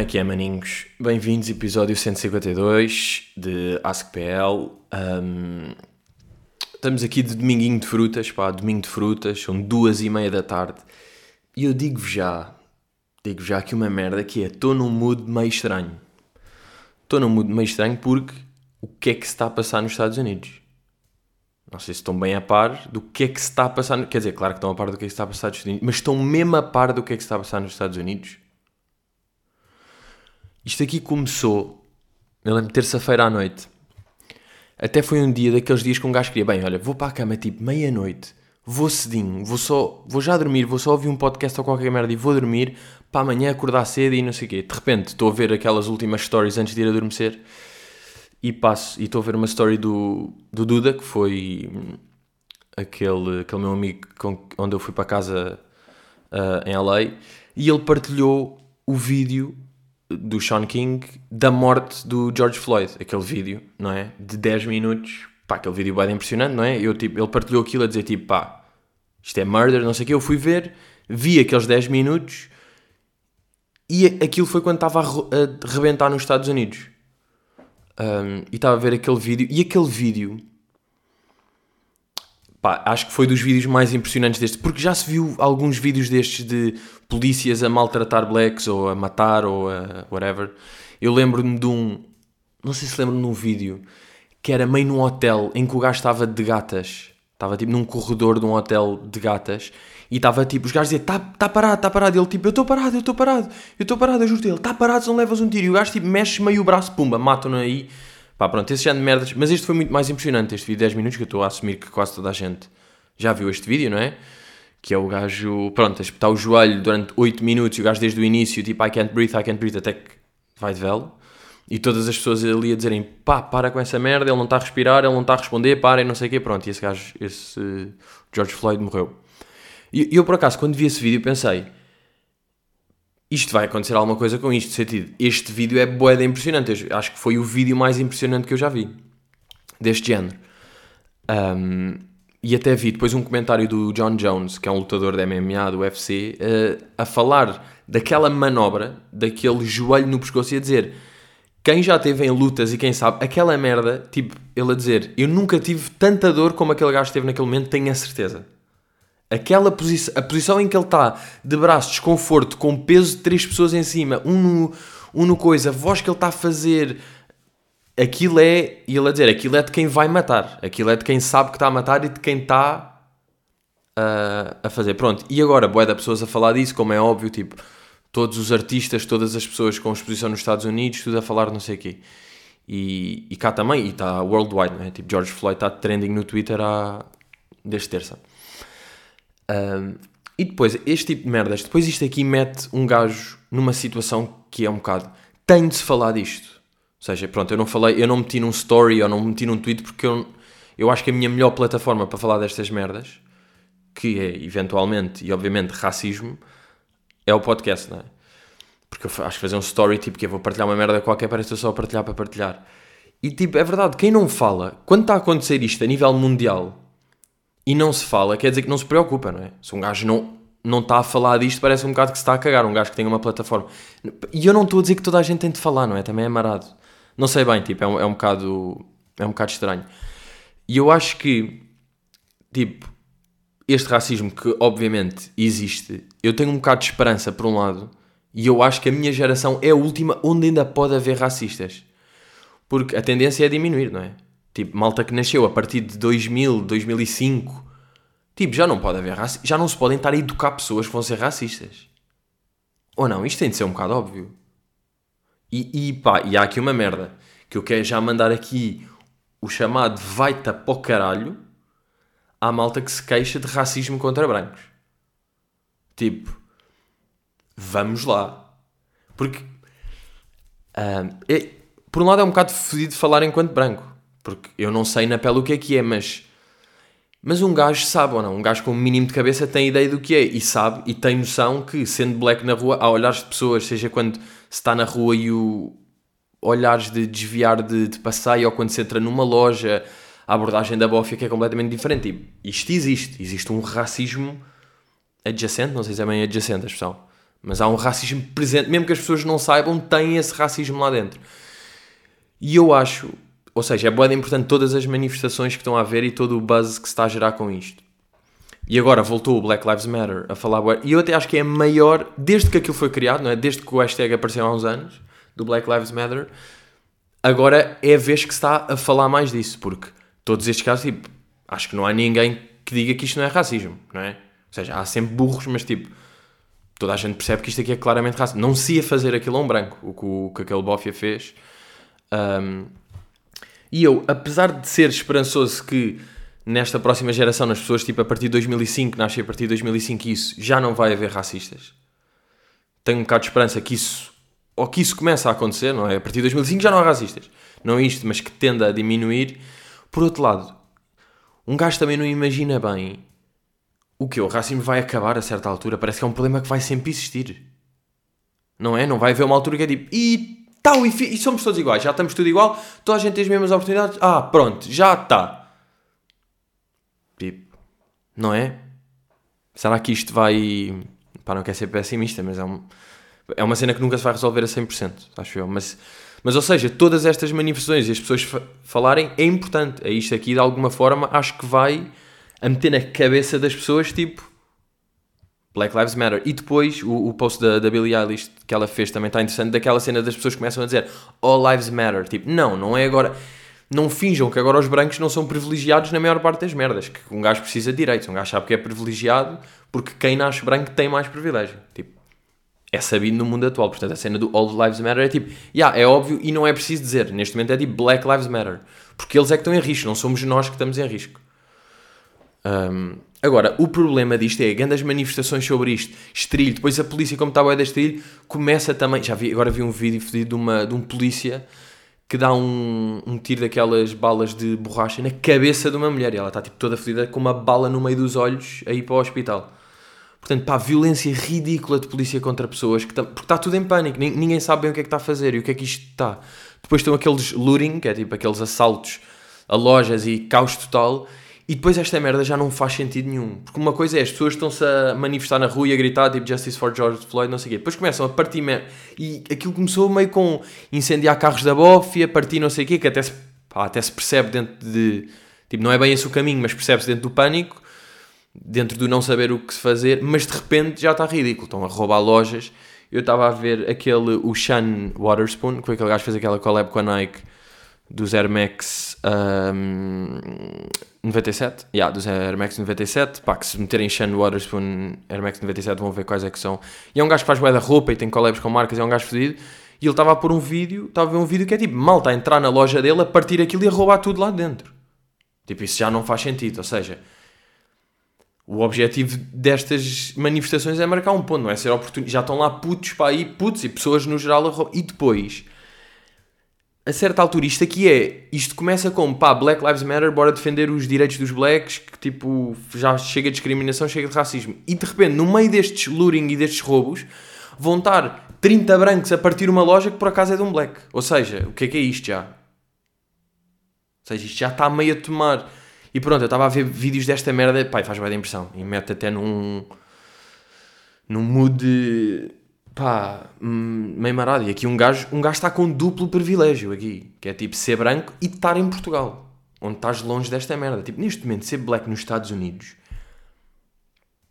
É que é, maninhos? Bem-vindos, episódio 152 de AskPL. Um, estamos aqui de dominguinho de frutas, pá, domingo de frutas, são duas e meia da tarde. E eu digo-vos já, digo já aqui uma merda que é, estou num mood meio estranho. Estou num mood meio estranho porque o que é que se está a passar nos Estados Unidos? Não sei se estão bem a par do que é que se está a passar. Quer dizer, claro que estão a par do que é que se está a passar nos Estados Unidos, mas estão mesmo a par do que é que se está a passar nos Estados Unidos? Isto aqui começou, eu lembro, terça-feira à noite. Até foi um dia daqueles dias que um gajo queria, bem, olha, vou para a cama tipo meia-noite, vou cedinho, vou só, vou já dormir, vou só ouvir um podcast ou qualquer merda e vou dormir para amanhã acordar cedo e não sei o quê. De repente estou a ver aquelas últimas stories antes de ir adormecer e passo, e estou a ver uma story do, do Duda, que foi aquele, aquele meu amigo com, onde eu fui para casa uh, em LA, e ele partilhou o vídeo do Sean King da morte do George Floyd, aquele vídeo, não é? De 10 minutos, pá, aquele vídeo bem impressionante, não é? Eu, tipo, ele partilhou aquilo a dizer tipo, pá, isto é murder, não sei o que, eu fui ver, vi aqueles 10 minutos e aquilo foi quando estava a, rebentar nos Estados Unidos. Um, e estava a ver aquele vídeo, e aquele vídeo, pá, acho que foi dos vídeos mais impressionantes deste, porque já se viu alguns vídeos destes de polícias a maltratar blacks ou a matar ou a whatever. Eu lembro-me de um, não sei se lembro de um vídeo que era meio num hotel em que o gajo estava de gatas, estava tipo num corredor de um hotel de gatas e estava tipo, os gajos diziam, está tá parado, está parado. Ele tipo, eu estou parado, eu estou parado, eu estou parado, eu ele, está parado se não levas um tiro. E o gajo tipo, mexe meio o braço, pumba, matam-no aí. Pá, pronto, esse género de merdas. Mas este foi muito mais impressionante, este vídeo de 10 minutos, que eu estou a assumir que quase toda a gente já viu este vídeo, não é? Que é o gajo, pronto, a espetar o joelho durante 8 minutos e o gajo desde o início, tipo, I can't breathe, I can't breathe, até que vai de velo. E todas as pessoas ali a dizerem, pá, para com essa merda, ele não está a respirar, ele não está a responder, para e não sei o quê. Pronto, e esse gajo, esse George Floyd morreu. E eu, por acaso, quando vi esse vídeo, pensei, isto vai acontecer alguma coisa com isto, sentido. Este vídeo é boeda impressionante. Eu acho que foi o vídeo mais impressionante que eu já vi, deste género. Um, e até vi depois um comentário do John Jones, que é um lutador da MMA, do UFC, uh, a falar daquela manobra, daquele joelho no pescoço e a dizer quem já teve em lutas e quem sabe, aquela merda, tipo, ele a dizer eu nunca tive tanta dor como aquele gajo teve naquele momento, tenho a certeza. Aquela posição, a posição em que ele está de braço, desconforto, com peso de três pessoas em cima, um no, um no coisa, a voz que ele está a fazer, aquilo é, e ele a dizer, aquilo é de quem vai matar, aquilo é de quem sabe que está a matar e de quem está uh, a fazer. Pronto, e agora, boé da pessoas a falar disso, como é óbvio, tipo, todos os artistas, todas as pessoas com exposição nos Estados Unidos, tudo a falar não sei o quê. E, e cá também, e está worldwide, não é? Tipo, George Floyd está trending no Twitter há, desde terça. Um, e depois, este tipo de merdas, depois isto aqui mete um gajo numa situação que é um bocado, tem de se falar disto. Ou seja, pronto, eu não falei, eu não meti num story ou não meti num tweet porque eu, eu acho que a minha melhor plataforma para falar destas merdas, que é eventualmente e obviamente racismo, é o podcast, não é? Porque eu acho que fazer um story tipo que eu vou partilhar uma merda qualquer, parece só partilhar para partilhar. E tipo, é verdade, quem não fala, quando está a acontecer isto a nível mundial e não se fala, quer dizer que não se preocupa, não é? Se um gajo não, não está a falar disto, parece um bocado que se está a cagar, um gajo que tem uma plataforma. E eu não estou a dizer que toda a gente tem de falar, não é? Também é marado. Não sei bem, tipo, é um, é um bocado. É um bocado estranho. E eu acho que, tipo, este racismo que obviamente existe, eu tenho um bocado de esperança por um lado, e eu acho que a minha geração é a última onde ainda pode haver racistas. Porque a tendência é diminuir, não é? Tipo, malta que nasceu a partir de 2000, 2005, tipo, já não pode haver racismo, já não se podem estar a educar pessoas que vão ser racistas. Ou não? Isto tem de ser um bocado óbvio. E, e pá, e há aqui uma merda, que eu quero já mandar aqui o chamado para o caralho à malta que se queixa de racismo contra brancos. Tipo, vamos lá. Porque, é, por um lado é um bocado fodido falar enquanto branco. Porque eu não sei na pele o que é que é, mas. Mas um gajo sabe ou não? Um gajo com um mínimo de cabeça tem ideia do que é e sabe e tem noção que, sendo black na rua, há olhares de pessoas, seja quando se está na rua e o olhares de desviar de, de passeio ou quando se entra numa loja, a abordagem da bófia que é completamente diferente. E isto existe. Existe um racismo adjacente, não sei se é bem adjacente a expressão, Mas há um racismo presente, mesmo que as pessoas não saibam, tem esse racismo lá dentro. E eu acho, ou seja, é bem importante todas as manifestações que estão a haver e todo o buzz que se está a gerar com isto. E agora voltou o Black Lives Matter a falar. E eu até acho que é a maior, desde que aquilo foi criado, não é? Desde que o hashtag apareceu há uns anos, do Black Lives Matter, agora é a vez que se está a falar mais disso, porque todos estes casos, tipo, acho que não há ninguém que diga que isto não é racismo, não é? Ou seja, há sempre burros, mas tipo, toda a gente percebe que isto aqui é claramente racismo. Não se ia fazer aquilo a um branco, o que, o, que aquele bofia fez. Um, e eu, apesar de ser esperançoso que nesta próxima geração, nas pessoas tipo a partir de 2005, nascem a partir de 2005 isso, já não vai haver racistas. Tenho um bocado de esperança que isso, ou que isso comece a acontecer, não é? A partir de 2005 já não há racistas. Não isto, mas que tenda a diminuir. Por outro lado, um gajo também não imagina bem o que o racismo vai acabar a certa altura. Parece que é um problema que vai sempre existir. Não é? Não vai haver uma altura que é tipo, tal, e, e somos todos iguais, já estamos tudo igual, toda a gente tem as mesmas oportunidades. Ah, pronto, já está Tipo, não é? Será que isto vai. Pá, não quer ser pessimista, mas é, um, é uma cena que nunca se vai resolver a 100%, acho eu. Mas, mas ou seja, todas estas manifestações e as pessoas falarem é importante. É isto aqui, de alguma forma, acho que vai a meter na cabeça das pessoas, tipo, Black Lives Matter. E depois, o, o post da, da Billie Eilish que ela fez também está interessante, daquela cena das pessoas começam a dizer All Lives Matter. Tipo, não, não é agora não finjam que agora os brancos não são privilegiados na maior parte das merdas, que um gajo precisa de direitos, um gajo sabe que é privilegiado porque quem nasce branco tem mais privilégio. Tipo, é sabido no mundo atual. Portanto, a cena do All Lives Matter é tipo, yeah, é óbvio e não é preciso dizer. Neste momento é tipo Black Lives Matter. Porque eles é que estão em risco, não somos nós que estamos em risco. Um, agora, o problema disto é grandes manifestações sobre isto, estrilho, depois a polícia, como estava a da estrilho, começa também. Já vi, agora vi um vídeo de, uma, de um polícia que dá um, um tiro daquelas balas de borracha na cabeça de uma mulher e ela está tipo toda fedida com uma bala no meio dos olhos a ir para o hospital. Portanto, pá, violência ridícula de polícia contra pessoas, que tá, porque está tudo em pânico, ninguém sabe bem o que é que está a fazer e o que é que isto está. Depois estão aqueles looting, que é tipo aqueles assaltos a lojas e caos total, e depois esta merda já não faz sentido nenhum. Porque uma coisa é as pessoas estão-se a manifestar na rua e a gritar tipo Justice for George Floyd, não sei o quê. Depois começam a partir. E aquilo começou meio com incendiar carros da BOF a partir não sei o quê, que até se, pá, até se percebe dentro de. Tipo, não é bem esse o caminho, mas percebe-se dentro do pânico, dentro do não saber o que se fazer, mas de repente já está ridículo. Estão a roubar lojas. Eu estava a ver aquele, o Sean Waterspoon, que foi aquele gajo que fez aquela collab com a Nike dos Air Max um, 97, yeah, dos Air Max 97, pá, que se meterem Sean Waterspoon Air Max 97 vão ver quais é que são. E é um gajo que faz bué da roupa e tem collabs com marcas, é um gajo fedido. E ele estava a pôr um vídeo, estava a ver um vídeo que é tipo, mal está a entrar na loja dele, a partir aquilo e a roubar tudo lá dentro. Tipo, isso já não faz sentido, ou seja... O objetivo destas manifestações é marcar um ponto, não é ser oportuno. Já estão lá putos para aí, putos e pessoas no geral a roubar. E depois, a certa altura, isto aqui é. Isto começa como pá, Black Lives Matter, bora defender os direitos dos blacks, que tipo, já chega de discriminação, chega de racismo. E de repente, no meio destes luring e destes roubos, vão estar 30 brancos a partir uma loja que por acaso é de um black. Ou seja, o que é que é isto já? Ou seja, isto já está meio a tomar. E pronto, eu estava a ver vídeos desta merda, pá, faz bem a impressão. E mete até num. num mood. Pá, hum, meio marado. E aqui um gajo, um gajo está com duplo privilégio aqui, que é tipo ser branco e estar em Portugal, onde estás longe desta merda. Tipo, neste momento, ser black nos Estados Unidos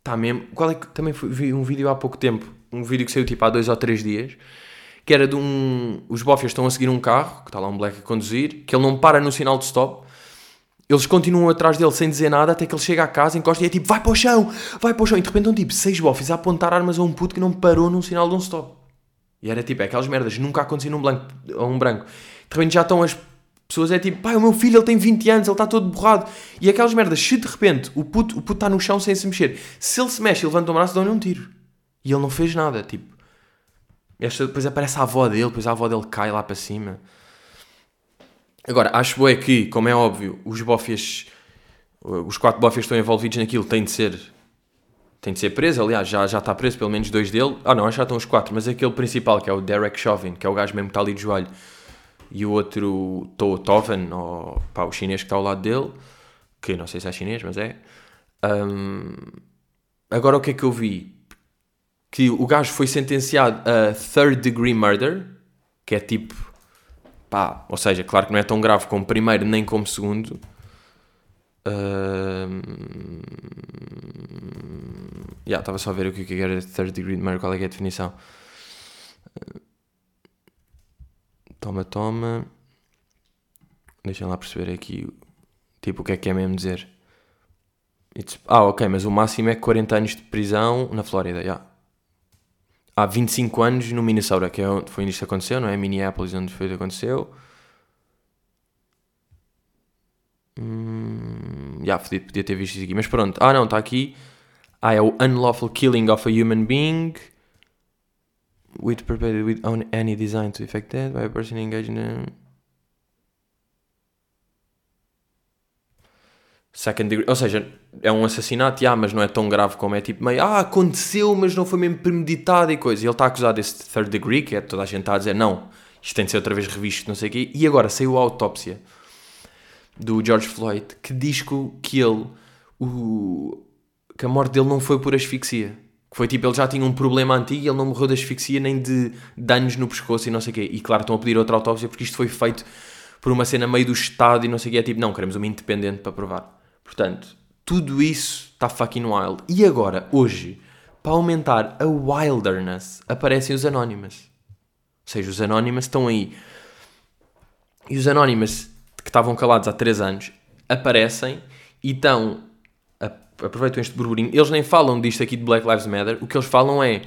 está mesmo. Qual é que também vi um vídeo há pouco tempo, um vídeo que saiu tipo há dois ou três dias, que era de um. Os bofias estão a seguir um carro, que está lá um black a conduzir, que ele não para no sinal de stop eles continuam atrás dele sem dizer nada até que ele chega à casa, encosta e é tipo, vai para o chão, vai para o chão. E de repente estão tipo seis bofes a apontar armas a um puto que não parou num sinal de um stop. E era tipo, é aquelas merdas, nunca aconteceu num branco, um branco. De repente já estão as pessoas, é tipo, pai, o meu filho ele tem 20 anos, ele está todo borrado. E aquelas merdas, se de repente o puto, o puto está no chão sem se mexer, se ele se mexe e levanta o braço, dão-lhe um tiro. E ele não fez nada, tipo. Esta, depois aparece a avó dele, depois a avó dele cai lá para cima. Agora, acho é que, como é óbvio, os bofias, os quatro bofias que estão envolvidos naquilo têm de ser tem de ser preso, aliás, já, já está preso pelo menos dois dele. Ah não, já estão os quatro, mas aquele principal, que é o Derek Chauvin, que é o gajo mesmo que está ali de joelho, e o outro, To Toven, ou pá, o chinês que está ao lado dele, que não sei se é chinês, mas é. Um, agora o que é que eu vi? que o gajo foi sentenciado a third degree murder, que é tipo, pá, ou seja, claro que não é tão grave como primeiro nem como segundo. Uh, yeah, estava só a ver o que era third degree murder, qual é, é a definição. Toma, toma. Deixem lá perceber aqui tipo o que é que é mesmo dizer. It's... Ah, ok, mas o máximo é 40 anos de prisão na Flórida, yeah. Há 25 anos no Minnesota, que é onde foi onde isto aconteceu, não é? Minneapolis, onde foi aconteceu. Hum, já, yeah, podia ter visto isso aqui. Mas pronto. Ah, não, está aqui. Ah, é o Unlawful Killing of a Human Being with perpetrated with any design to effect that by a person engaged in... second degree, ou seja, é um assassinato, yeah, mas não é tão grave como é tipo meio, ah, aconteceu, mas não foi mesmo premeditado e coisa. E ele está acusado desse third degree, que é toda a gente está a dizer, não, isto tem de ser outra vez revisto, não sei o quê. E agora saiu a autópsia do George Floyd que diz que ele, o, que a morte dele não foi por asfixia. Que foi tipo, ele já tinha um problema antigo e ele não morreu de asfixia nem de danos no pescoço e não sei o quê. E claro, estão a pedir outra autópsia porque isto foi feito por uma cena meio do Estado e não sei o quê. É tipo, não, queremos uma independente para provar. Portanto, tudo isso está fucking wild. E agora, hoje, para aumentar a wilderness, aparecem os Anonymous. Ou seja, os Anonymous estão aí. E os Anonymous, que estavam calados há 3 anos, aparecem e estão. Aproveitam este burburinho. Eles nem falam disto aqui de Black Lives Matter. O que eles falam é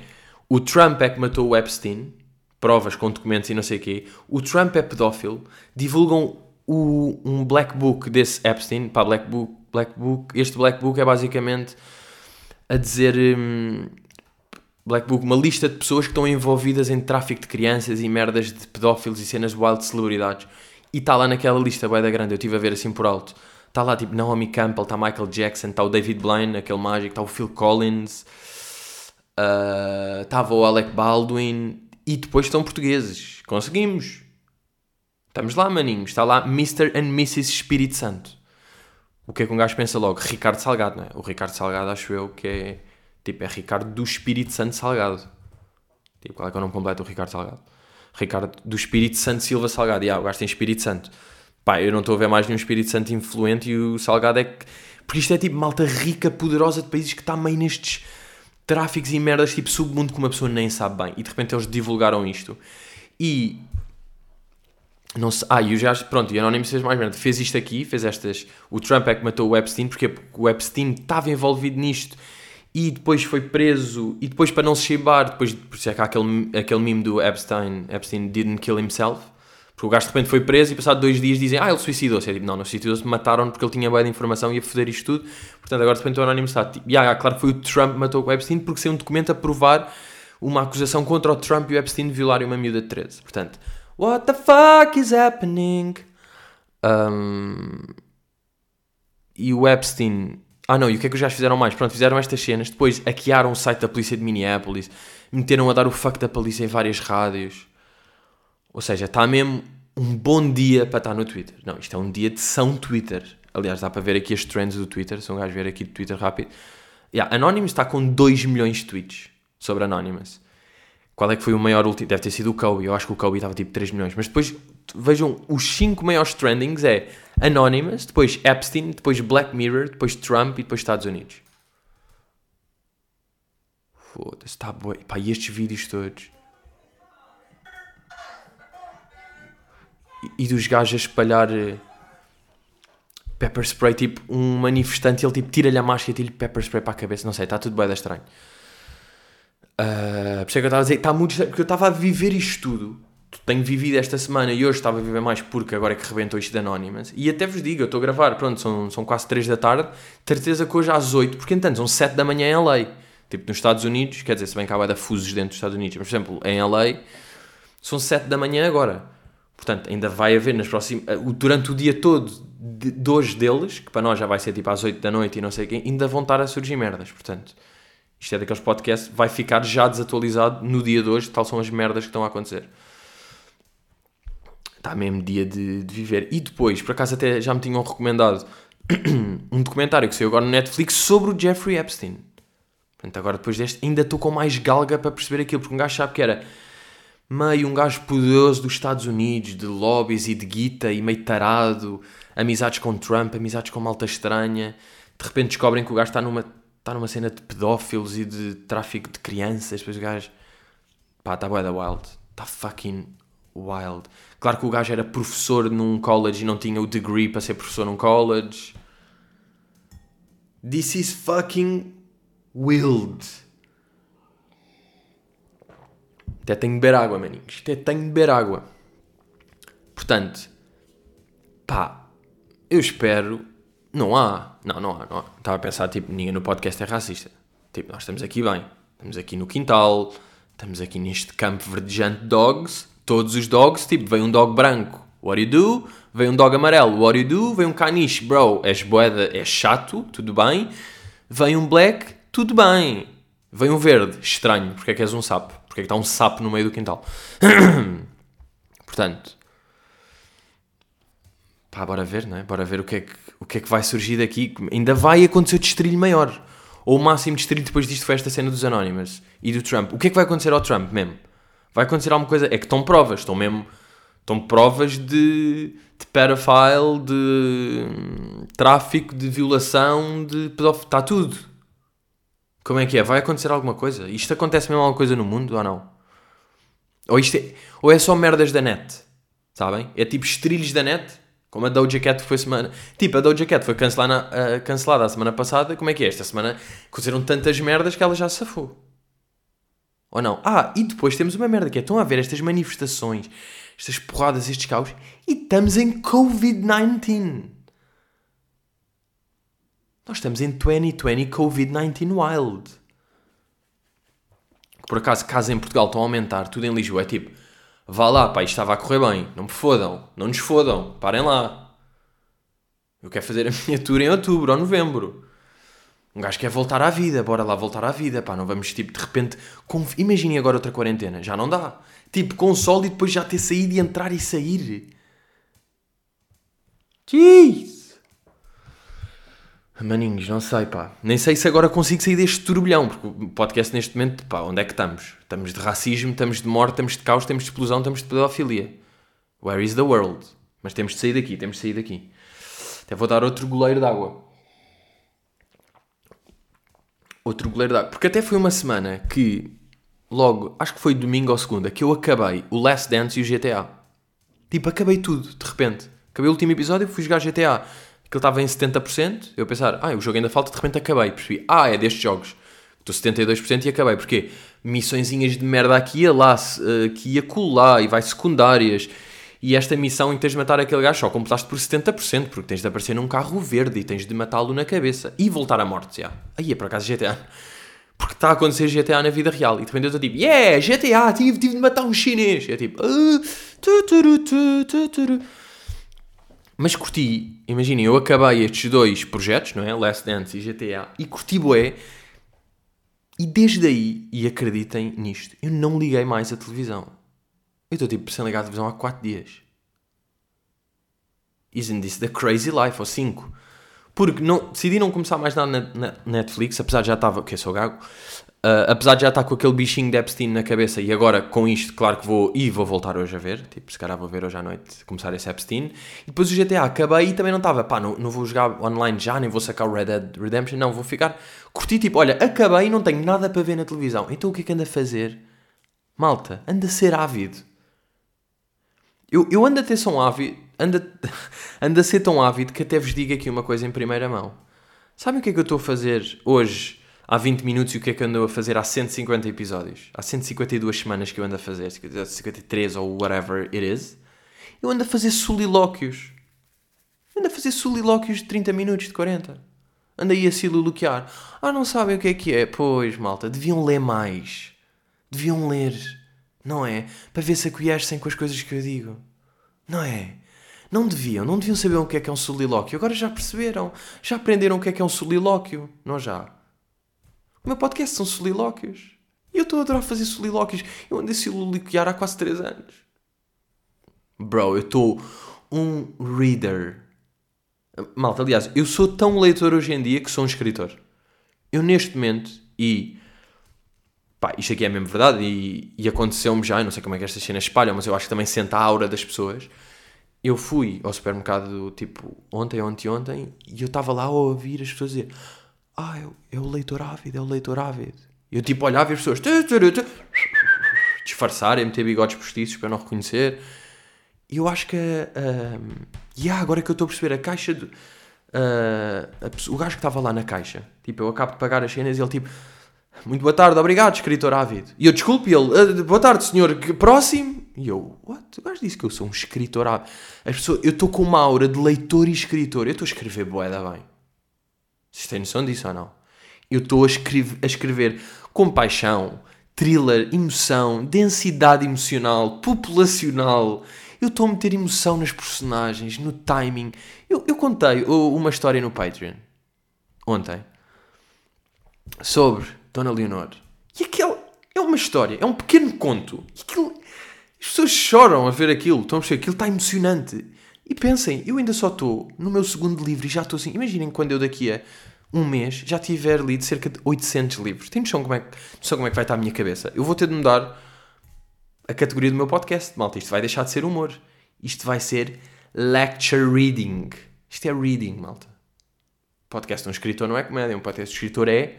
o Trump é que matou o Epstein. Provas com documentos e não sei o quê. O Trump é pedófilo. Divulgam o, um black book desse Epstein. Pá, black book Black Book, este Black Book é basicamente a dizer um, Black Book, uma lista de pessoas que estão envolvidas em tráfico de crianças e merdas de pedófilos e cenas wild de celebridades. E está lá naquela lista bem da grande, eu estive a ver assim por alto. Está lá tipo Naomi Campbell, está Michael Jackson, está o David Blaine, aquele mágico, está o Phil Collins, estava uh, o Alec Baldwin e depois estão portugueses. Conseguimos. Estamos lá, maninhos. Está lá Mr. and Mrs. Espírito Santo o que é que um gajo pensa logo? Ricardo Salgado, não é? O Ricardo Salgado acho eu que é tipo, é Ricardo do Espírito Santo Salgado. Tipo, qual é que é o nome completo do Ricardo Salgado? Ricardo do Espírito Santo Silva Salgado. E ah, o gajo tem Espírito Santo. Pá, eu não estou a ver mais nenhum Espírito Santo influente e o Salgado é que. Porque isto é tipo malta rica, poderosa de países que está meio nestes tráficos e merdas, tipo submundo que uma pessoa nem sabe bem. E de repente eles divulgaram isto. E não se, ah, e o já, pronto, e Anonymous fez mais merda. Fez isto aqui, fez estas. O Trump é que matou o Epstein, porque o Epstein estava envolvido nisto e depois foi preso. E depois, para não se chibar, depois, por isso é que há aquele, aquele meme do Epstein, Epstein didn't kill himself. Porque o gajo de repente foi preso e, passado dois dias, dizem: Ah, ele suicidou-se. É tipo, não, não suicidou-se, mataram porque ele tinha boa de informação e ia foder isto tudo. Portanto, agora de repente o Anonymous está tipo, yeah, claro que foi o Trump que matou o Epstein, porque saiu um documento a provar uma acusação contra o Trump e o Epstein de violarem uma miúda de 13. Portanto. What the fuck is happening? Um, e o Epstein. Ah não, e o que é que os gajos fizeram mais? Pronto, fizeram estas cenas, depois hackearam o site da polícia de Minneapolis, meteram a dar o fuck da polícia em várias rádios. Ou seja, está mesmo um bom dia para estar no Twitter. Não, isto é um dia de São Twitter. Aliás, dá para ver aqui as trends do Twitter, se um gajo ver aqui do Twitter rápido. Yeah, Anonymous está com 2 milhões de tweets sobre Anonymous. Qual é que foi o maior último? Deve ter sido o Kobe. Eu acho que o Kobe estava tipo 3 milhões. Mas depois, vejam, os 5 maiores trendings é Anonymous, depois Epstein, depois Black Mirror, depois Trump e depois Estados Unidos. Foda-se, está. Pá, e estes vídeos todos? E, e dos gajos a espalhar uh, pepper spray, tipo, um manifestante, ele tipo tira-lhe a máscara e tira-lhe pepper spray para a cabeça. Não sei, está tudo bem estranho. Uh, por isso é que eu estava a dizer, está muito porque eu estava a viver isto tudo. Tenho vivido esta semana e hoje estava a viver mais porque agora é que rebentou isto de Anonymous. E até vos digo, eu estou a gravar, pronto, são, são quase 3 da tarde, certeza que hoje às 8, porque entanto são 7 da manhã em LA. Tipo, nos Estados Unidos, quer dizer, se bem que há da fusos dentro dos Estados Unidos, mas por exemplo, em LA, são 7 da manhã agora. Portanto, ainda vai haver nas próximas. Ah, durante o dia todo, de, dois deles, que para nós já vai ser tipo às 8 da noite e não sei quem, ainda vão estar a surgir merdas. Portanto, isto é daqueles podcasts, vai ficar já desatualizado no dia de hoje, tal são as merdas que estão a acontecer. Está mesmo dia de, de viver. E depois, por acaso até já me tinham recomendado um documentário que saiu agora no Netflix sobre o Jeffrey Epstein. Portanto, agora depois deste, ainda estou com mais galga para perceber aquilo, porque um gajo sabe que era meio um gajo poderoso dos Estados Unidos, de lobbies e de guita, e meio tarado, amizades com Trump, amizades com malta estranha. De repente descobrem que o gajo está numa, está numa cena de pedófilos e de tráfico de crianças. Depois o gajo, pá, está bué da wild. Está fucking wild. Claro que o gajo era professor num college e não tinha o degree para ser professor num college. This is fucking wild. Até tenho de beber água, maninhos. Até tenho de beber água. Portanto, pá, eu espero. Não há. Não, não há, não há. Estava a pensar, tipo, ninguém no podcast é racista. Tipo, nós estamos aqui bem. Estamos aqui no quintal. Estamos aqui neste campo verdejante de dogs. Todos os dogs, tipo, vem um dog branco. What you do? Vem um dog amarelo. What you do? Vem um caniche. Bro, és boeda, é chato. Tudo bem. Vem um black. Tudo bem. Vem um verde. Estranho. Porque é que és um sapo? Porque é que está um sapo no meio do quintal? Portanto, pá, bora ver, não é? Bora ver o que é que, o que, é que vai surgir daqui. Ainda vai acontecer o destrilho maior. Ou o máximo destrilho depois disto foi esta cena dos Anonymous e do Trump. O que é que vai acontecer ao Trump mesmo? Vai acontecer alguma coisa? É que estão provas, estão mesmo. Estão provas de, de pedophile, de hum, tráfico, de violação, de pedófilo. Está tudo. Como é que é? Vai acontecer alguma coisa? Isto acontece mesmo alguma coisa no mundo ou não? Ou, isto é, ou é só merdas da net? Sabem? É tipo estrilhos da net? Como a Doja Cat foi semana. Tipo, a Doja Cat foi cancelada, uh, cancelada a semana passada. Como é que é? Esta semana aconteceram tantas merdas que ela já safou. Ou não? Ah, e depois temos uma merda que é: estão a ver estas manifestações, estas porradas, estes caos, e estamos em Covid-19. Nós estamos em 2020 Covid-19 Wild. Por acaso, casos em Portugal estão a aumentar, tudo em Lisboa é tipo, vá lá, pá, isto estava a correr bem, não me fodam, não nos fodam, parem lá. Eu quero fazer a minha tour em outubro ou novembro. Um gajo quer voltar à vida, bora lá voltar à vida, pá, não vamos tipo de repente. Conf... Imaginem agora outra quarentena, já não dá. Tipo, console e depois já ter saído e entrar e sair. Jeez! Maninhos, não sei, pá. Nem sei se agora consigo sair deste turbilhão, porque o podcast neste momento, pá, onde é que estamos? Estamos de racismo, estamos de morte, estamos de caos, estamos de explosão, estamos de pedofilia. Where is the world? Mas temos de sair daqui, temos de sair daqui. Até vou dar outro goleiro de água. Outro goleiro de água. Porque até foi uma semana que, logo, acho que foi domingo ou segunda, que eu acabei o Last Dance e o GTA. Tipo, acabei tudo, de repente. Acabei o último episódio e fui jogar GTA que ele estava em 70%, eu pensar, ah, o jogo ainda falta, de repente acabei. Percebi, ah, é destes jogos. Estou 72% e acabei. Porque missõezinhas de merda aqui e lá, aqui e acolá, e vai secundárias. E esta missão em que tens de matar aquele gajo só completaste por 70%, porque tens de aparecer num carro verde e tens de matá-lo na cabeça. E voltar à morte, já. Aí é por acaso GTA. Porque está a acontecer GTA na vida real. E de repente eu estou tipo, yeah, GTA, tive, tive de matar um chinês. E é tipo, uh, tu, tu, tu, tu, tu. Mas curti, imaginem, eu acabei estes dois projetos, não é? Last Dance e GTA, e curti bué. E desde aí, e acreditem nisto, eu não liguei mais a televisão. Eu estou tipo sem ligar a televisão há 4 dias. Isn't this the crazy life? Ou 5. Porque não, decidi não começar mais nada na, na Netflix, apesar de já estava, que eu sou gago, Uh, apesar de já estar com aquele bichinho de Epstein na cabeça e agora com isto, claro que vou e vou voltar hoje a ver, tipo, se calhar vou ver hoje à noite começar esse Epstein. E depois o GTA acabei e também não estava, pá, não, não vou jogar online já, nem vou sacar o Red Dead Redemption, não, vou ficar, curti tipo, olha, acabei e não tenho nada para ver na televisão, então o que é que anda a fazer? Malta, anda a ser ávido. Eu, eu ando a ter tão ávido, ando a, a ser tão ávido que até vos digo aqui uma coisa em primeira mão. Sabem o que é que eu estou a fazer hoje? Há 20 minutos e o que é que andou a fazer há 150 episódios. Há 152 semanas que eu ando a fazer, 53 ou whatever it is. Eu ando a fazer solilóquios. Ando a fazer solilóquios de 30 minutos, de 40. Ando aí a soliloquiar. Ah, não sabem o que é que é? Pois, malta, deviam ler mais. Deviam ler. Não é? Para ver se acolhecem com as coisas que eu digo. Não é? Não deviam, não deviam saber o que é que é um solilóquio. Agora já perceberam. Já aprenderam o que é que é um solilóquio. Não já? O meu podcast são solilóquios. E eu estou a adorar fazer solilóquios. Eu ando a soliloquiar há quase 3 anos. Bro, eu estou um reader. Malta, aliás, eu sou tão leitor hoje em dia que sou um escritor. Eu neste momento, e pá, isto aqui é mesmo verdade e, e aconteceu-me já, eu não sei como é que estas cenas espalham, mas eu acho que também senta a aura das pessoas. Eu fui ao supermercado tipo ontem, ontem, ontem e eu estava lá a ouvir as pessoas dizer ah, é, é o leitor ávido, é o leitor ávido. E eu tipo olhava e as pessoas disfarçarem, meter bigodes postiços para não reconhecer. E eu acho que. E yeah, agora é que eu estou a perceber, a caixa. De, ah, a o gajo que estava lá na caixa, tipo, eu acabo de pagar as cenas e ele tipo. Muito boa tarde, obrigado, escritor ávido. E eu desculpe, ele, "Ah, boa tarde, senhor, próximo. E eu, what? O gajo disse que eu sou um escritor ávido. As pessoas, eu estou com uma aura de leitor e escritor. Eu estou a escrever boeda bem. Vocês têm noção disso ou não? Eu estou a, escrever- a escrever com paixão, thriller, emoção, densidade emocional, populacional. Eu estou a meter emoção nas personagens, no timing. Eu, eu contei uma história no Patreon ontem sobre Dona Leonor. E aquele é uma história, é um pequeno conto. E aquilo, as pessoas choram a ver aquilo. Estão a perceber? Aquilo está emocionante. E pensem, eu ainda só estou no meu segundo livro e já estou assim. Imaginem quando eu daqui a um mês já tiver lido cerca de 800 livros. Tem noção como é, que- noção como é que vai estar a minha cabeça? Eu vou ter de mudar a categoria do meu podcast, malta. Isto vai deixar de ser humor. Isto vai ser lecture reading. Isto é reading, malta. Podcast de um escritor não é comédia. Um podcast de escritor é.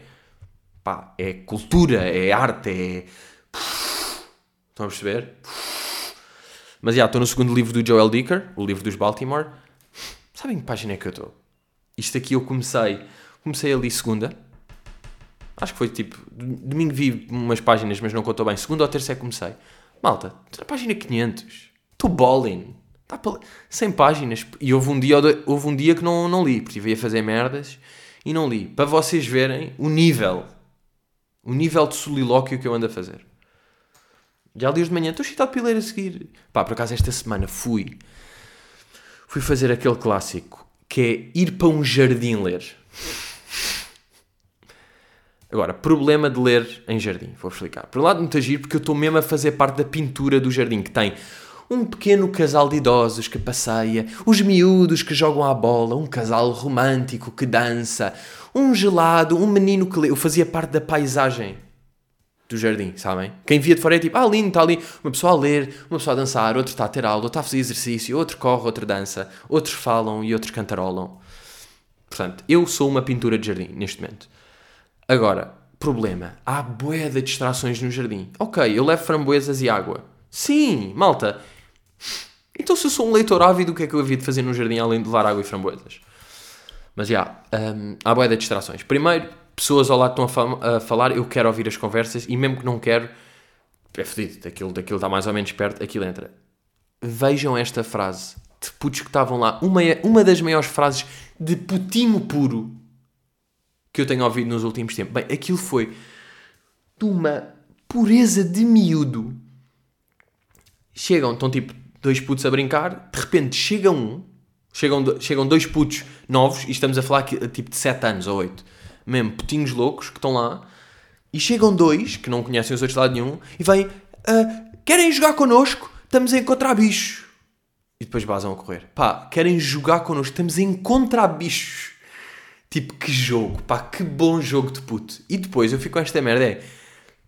pá, é cultura, é arte, é. Estão a perceber? Mas já, estou no segundo livro do Joel Dicker, o livro dos Baltimore. Sabem que página é que eu estou? Isto aqui eu comecei. Comecei ali segunda. Acho que foi tipo. Domingo vi umas páginas, mas não contou bem. Segunda ou terça é que comecei. Malta, estou na página 500. Estou balling. Está para... 100 páginas. E houve um dia, houve um dia que não, não li, porque estive a fazer merdas e não li. Para vocês verem o nível. O nível de solilóquio que eu ando a fazer. Já li hoje de manhã, estou para ir ler a seguir. Pá, por acaso esta semana fui. Fui fazer aquele clássico que é ir para um jardim ler. Agora, problema de ler em jardim, vou explicar. Por um lado, muito agir porque eu estou mesmo a fazer parte da pintura do jardim, que tem um pequeno casal de idosos que passeia, os miúdos que jogam à bola, um casal romântico que dança, um gelado, um menino que lê. Eu fazia parte da paisagem do jardim, sabem? Quem via de fora é tipo, ah, lindo, está ali uma pessoa a ler, uma pessoa a dançar, outro está a ter aula, outro está a fazer exercício, outro corre, outro dança, outros falam e outros cantarolam. Portanto, eu sou uma pintura de jardim neste momento. Agora, problema, há bué de distrações no jardim. Ok, eu levo framboesas e água. Sim, malta. Então se eu sou um leitor ávido, o que é que eu havia de fazer no jardim além de levar água e framboesas? Mas já, hum, há bué de distrações. Primeiro, pessoas ao lado estão a, a falar, eu quero ouvir as conversas e mesmo que não quero, é fedido, daquilo, daquilo está mais ou menos perto, aquilo entra. Vejam esta frase de putos que estavam lá. Uma, uma das maiores frases de putinho puro que eu tenho ouvido nos últimos tempos. Bem, aquilo foi de uma pureza de miúdo. Chegam, estão tipo dois putos a brincar, de repente chega um, chegam, chegam dois putos novos, e estamos a falar tipo de 7 anos ou 8, mesmo putinhos loucos que estão lá, e chegam dois, que não conhecem os outros de lado nenhum, e vêm, "Ah, querem jogar connosco? Estamos a encontrar bichos. E depois basam a correr. Pá, querem jogar connosco? Estamos a encontrar bichos. Tipo, que jogo, pá, que bom jogo de puto. E depois eu fico com esta merda, é,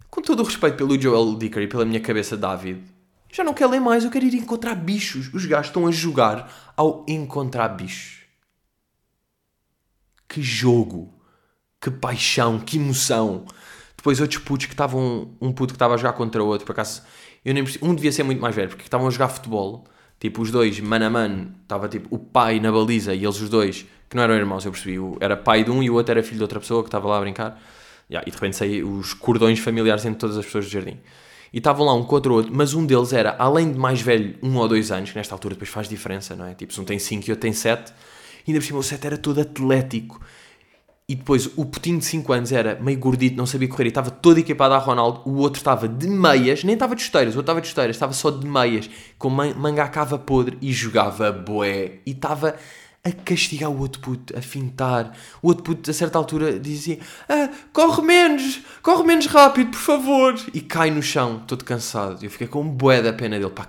com todo o respeito pelo Joel Dicker e pela minha cabeça David, já não quero ler mais, eu quero ir encontrar bichos. Os gajos estão a jogar ao encontrar bichos. Que jogo, que paixão, que emoção. Depois outros putos que estavam, um puto que estava a jogar contra o outro, por acaso, eu nem um devia ser muito mais velho, porque estavam a jogar futebol, tipo os dois, mano a mano, estava tipo o pai na baliza e eles os dois, que não eram irmãos, eu percebi, era pai de um e o outro era filho de outra pessoa que estava lá a brincar, Ya, e de repente saí os cordões familiares entre todas as pessoas do jardim. E estavam lá um contra o outro, mas um deles era, além de mais velho, um ou dois anos, que nesta altura depois faz diferença, não é? Tipo, se um tem cinco e outro tem sete, ainda por cima o sete era todo atlético. E depois o putinho de 5 anos era meio gordito, não sabia correr e estava todo equipado a Ronaldo. O outro estava de meias, nem estava de esteiras, o outro estava de esteiras, estava só de meias, com man- manga cava podre e jogava boé. E estava a castigar o outro puto, a fintar. O outro puto, a certa altura, dizia: ah, corre menos, corre menos rápido, por favor. E cai no chão, todo cansado. Eu fiquei com boé da pena dele. Pá,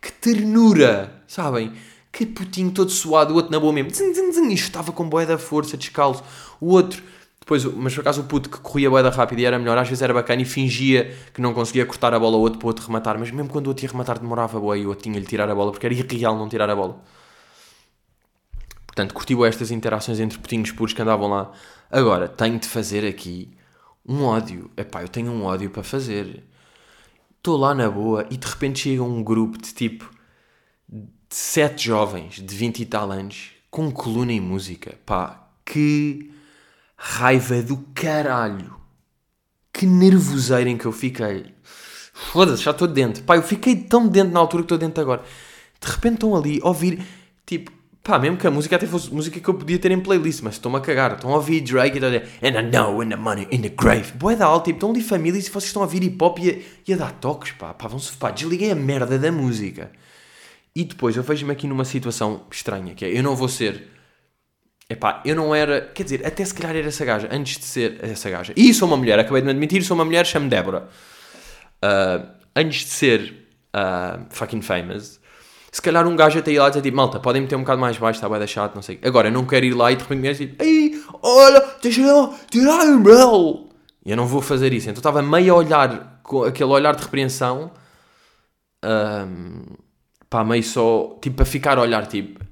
que ternura, sabem? Que putinho todo suado, o outro na boa mesmo. Zin, zin, zin, e estava com boé da força, descalço. O outro, Depois, mas por acaso o puto que corria boeda rápido e era melhor, às vezes era bacana e fingia que não conseguia cortar a bola ao outro para o outro rematar. Mas mesmo quando o outro ia rematar demorava boa e o outro tinha-lhe tirar a bola porque era irreal não tirar a bola. Portanto, curti estas interações entre putinhos puros que andavam lá. Agora, tenho de fazer aqui um ódio. Epá, eu tenho um ódio para fazer. Estou lá na boa e de repente chega um grupo de tipo de sete jovens de 20 e tal anos com coluna em música. Pá, que raiva do caralho. Que nervoseira em que eu fiquei. Foda-se, já estou dentro. Pá, eu fiquei tão dentro na altura que estou dentro agora. De repente estão ali a ouvir, tipo, pá, mesmo que a música até fosse música que eu podia ter em playlist, mas estão-me a cagar. Estão a ouvir Drake e estão a dizer, and I know in the money in the grave. Boé da alta, tipo, estão ali famílias e vocês estão a ouvir hip hop e a, e a dar toques, pá. Pá, vão-se, pá, desliguei a merda da música. E depois eu vejo-me aqui numa situação estranha, que é, eu não vou ser Epá, eu não era. Quer dizer, até se calhar era essa gaja, antes de ser essa gaja. E sou uma mulher, acabei de me admitir, sou uma mulher, chamo Débora. Uh, antes de ser uh, fucking famous, se calhar um gajo até ia lá e dizer tipo, malta, podem meter um bocado mais baixo, está bem deixado, não sei. Agora, eu não quero ir lá e de repente me tipo, ei, olha, deixa eu tirar o meu. E eu não vou fazer isso. Então estava meio a olhar, com aquele olhar de repreensão, um, pá, meio só, tipo, para ficar a olhar, tipo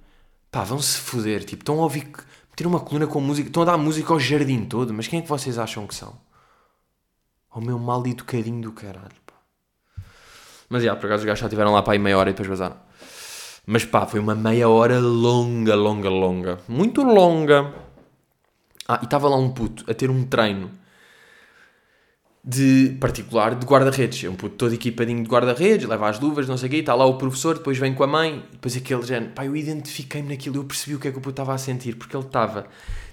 Pá, vão-se foder. Tipo, estão a ouvir. Meter uma coluna com música. Estão a dar música ao jardim todo. Mas quem é que vocês acham que são? O meu mal educadinho do caralho, pá. Mas, já, por acaso os gajos já estiveram lá para aí meia hora e depois vazaram. Mas, pá, foi uma meia hora longa, longa, longa. Muito longa. Ah, e estava lá um puto a ter um treino de particular de guarda-redes. É um puto todo equipadinho de guarda-redes, leva as luvas, não sei o quê, está lá o professor, depois vem com a mãe, depois aquele género. Pá, eu identifiquei-me naquilo, eu percebi o que é que o puto estava a sentir, porque ele estava.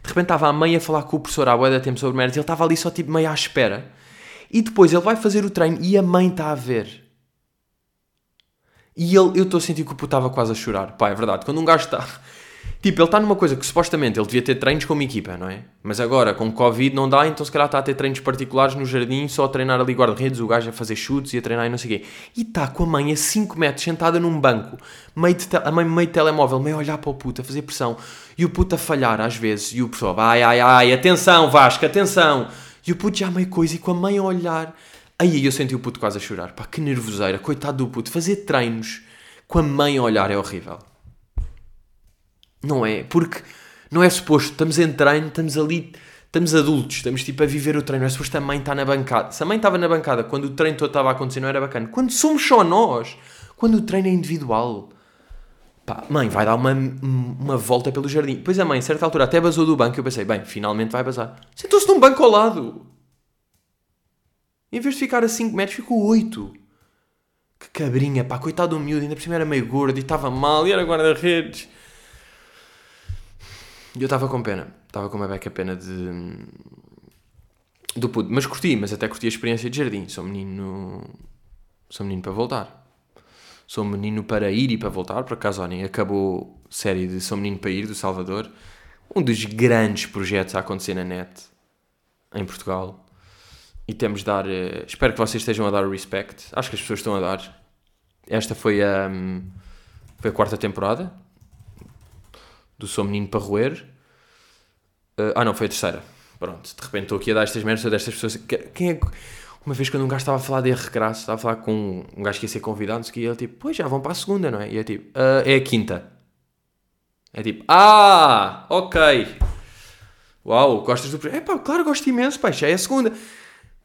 De repente estava a mãe a falar com o professor à boia tempo sobre merda, ele estava ali só tipo meio à espera. E depois ele vai fazer o treino e a mãe está a ver. E ele, eu estou a sentir que o puto estava quase a chorar. Pá, é verdade. Quando um gajo está Tipo, ele está numa coisa que supostamente ele devia ter treinos como equipa, não é? Mas agora, com Covid, não dá, então se calhar está a ter treinos particulares no jardim, só a treinar ali guarda-redes, o gajo a fazer chutes e a treinar e não sei o quê. E está com a mãe a 5 metros, sentada num banco, meio a mãe meio telemóvel, meio a olhar para o puto, a fazer pressão, e o puto a falhar às vezes, e o professor, ai, ai, ai, atenção Vasco, atenção! E o puto já meio coisa, e com a mãe a olhar. Aí eu senti o puto quase a chorar, pá, que nervoseira, coitado do puto, fazer treinos com a mãe a olhar é horrível. Não é? Porque não é suposto, estamos em treino, estamos ali, estamos adultos, estamos tipo a viver o treino. Não é suposto a mãe estar na bancada. Se a mãe estava na bancada quando o treino todo estava a acontecer, não era bacana. Quando somos só nós, quando o treino é individual, pá, mãe, vai dar uma, uma volta pelo jardim. Depois a mãe, a certa altura, até basou do banco. Eu pensei, bem, finalmente vai basar. Sentou-se num banco ao lado. Em vez de ficar a 5 metros, ficou 8. Que cabrinha, pá, coitado do miúdo, ainda por cima era meio gordo e estava mal e era guarda-redes. E eu estava com pena. Estava com uma beca pena de. do puto. Mas curti, mas até curti a experiência de jardim. Sou menino. Sou menino para voltar. Sou menino para ir e para voltar. Por acaso, olhem, acabou a série de Sou menino para ir do Salvador. Um dos grandes projetos a acontecer na net em Portugal. E temos de dar. Uh, espero que vocês estejam a dar o respect. Acho que as pessoas estão a dar. Esta foi a. Um, foi a quarta temporada do Sou Menino para Roer. Uh, ah, não, foi a terceira. Pronto, de repente estou aqui a dar estas merdas destas pessoas. Quem é Uma vez quando um gajo estava a falar de R. Graça, estava a falar com um gajo que ia ser convidado, e ele tipo, pois já vão para a segunda, não é? E é tipo, uh, é a quinta. É tipo, ah, ok. Uau, gostas do. É pá, claro, gosto imenso, pá, já é a segunda.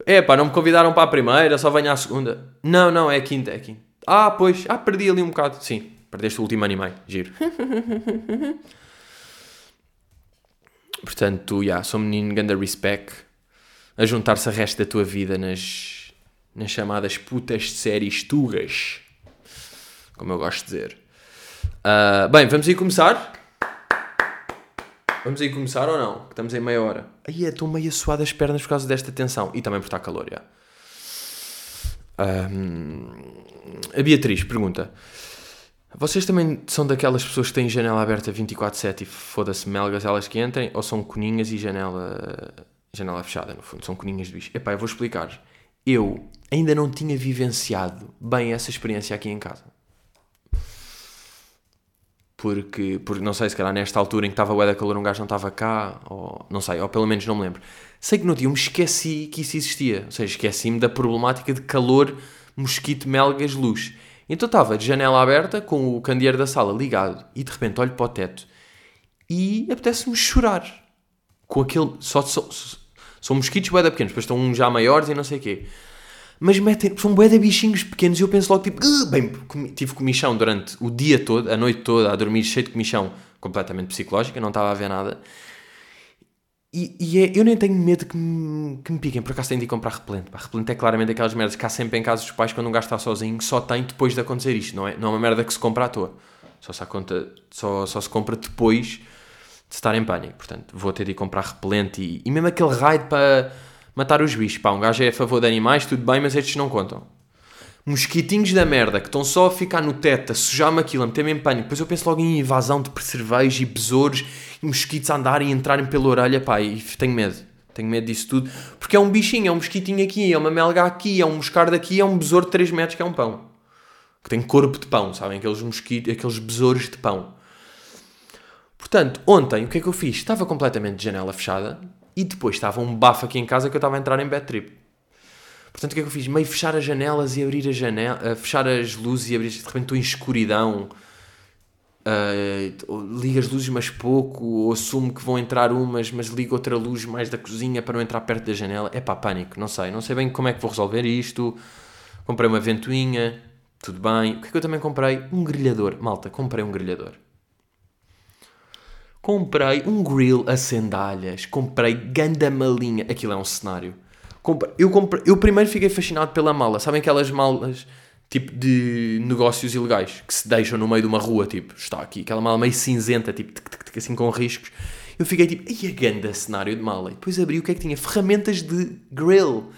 É pá, não me convidaram para a primeira, só venho à segunda. Não, não, é a quinta, é a quinta. Ah, pois, ah, perdi ali um bocado. Sim, perdeste o último anime, giro. Portanto, yeah, sou um menino ganda respect a juntar-se a resto da tua vida nas, nas chamadas putas de séries tugas, como eu gosto de dizer. Uh, bem, vamos aí começar? Vamos aí começar ou não? Estamos em meia hora. Aí estou meio suado as pernas por causa desta tensão. E também por estar calor, já. A Beatriz pergunta: vocês também são daquelas pessoas que têm janela aberta 24-7 e foda-se melgas elas que entrem? Ou são coninhas e janela, janela fechada, no fundo? São coninhas de bicho. Epá, eu vou explicar. Eu ainda não tinha vivenciado bem essa experiência aqui em casa. porque, porque não sei, se calhar nesta altura em que estava o da calor um gajo não estava cá, ou não sei, ou pelo menos não me lembro. Sei que no dia eu me esqueci que isso existia, ou seja, esqueci-me da problemática de calor, mosquito, melgas, luz. Então estava de janela aberta, com o candeeiro da sala ligado, e de repente olho para o teto e apetece-me chorar. Com aquele. Só, só, são mosquitos bué pequenos, depois estão já maiores e não sei o quê. Mas metem, são de bichinhos pequenos e eu penso logo tipo, bem, tive comichão durante o dia todo, a noite toda, a dormir cheio de comichão, completamente psicológica, não estava a ver nada. E, e é, eu nem tenho medo que me, que me piquem, por acaso tenho de ir comprar repelente. Pá, repelente é claramente aquelas merdas que há sempre em casa dos pais quando um gajo está sozinho, só tem depois de acontecer isto, não é? Não é uma merda que se compra à toa. Só se, conta, só, só se compra depois de estar em pânico. Portanto, vou ter de ir comprar repelente e, e mesmo aquele raid para matar os bichos. Pá, um gajo é a favor de animais, tudo bem, mas estes não contam. Mosquitinhos da merda que estão só a ficar no teto, a sujar-me aquilo, a meter-me em pânico. Depois eu penso logo em invasão de percevejos e besouros e mosquitos a andarem e entrarem pela orelha, pá, e tenho medo. Tenho medo disso tudo. Porque é um bichinho, é um mosquitinho aqui, é uma melga aqui, é um moscardo aqui, é um besouro de 3 metros que é um pão. Que tem corpo de pão, sabem? Aqueles mosquitos, aqueles besouros de pão. Portanto, ontem o que é que eu fiz? Estava completamente de janela fechada, e depois estava um bafo aqui em casa que eu estava a entrar em bad trip. Portanto, o que é que eu fiz? Meio fechar as janelas e abrir a janela, uh, fechar as luzes e abrir. De repente estou em escuridão. Uh, ligo as luzes, mas pouco. Ou assumo que vão entrar umas, mas ligo outra luz mais da cozinha para não entrar perto da janela. É pá, pânico. Não sei. Não sei bem como é que vou resolver isto. Comprei uma ventoinha. Tudo bem. O que é que eu também comprei? Um grelhador. Malta, comprei um grelhador comprei um grill a sandálias, comprei ganda malinha, aquilo é um cenário. Eu, comprei, eu primeiro fiquei fascinado pela mala, sabem aquelas malas tipo de negócios ilegais que se deixam no meio de uma rua, tipo, está aqui, aquela mala meio cinzenta, tipo, tic, tic, tic, assim com riscos. Eu fiquei tipo, e a ganda cenário de mala? E depois abri o que é que tinha? Ferramentas de grill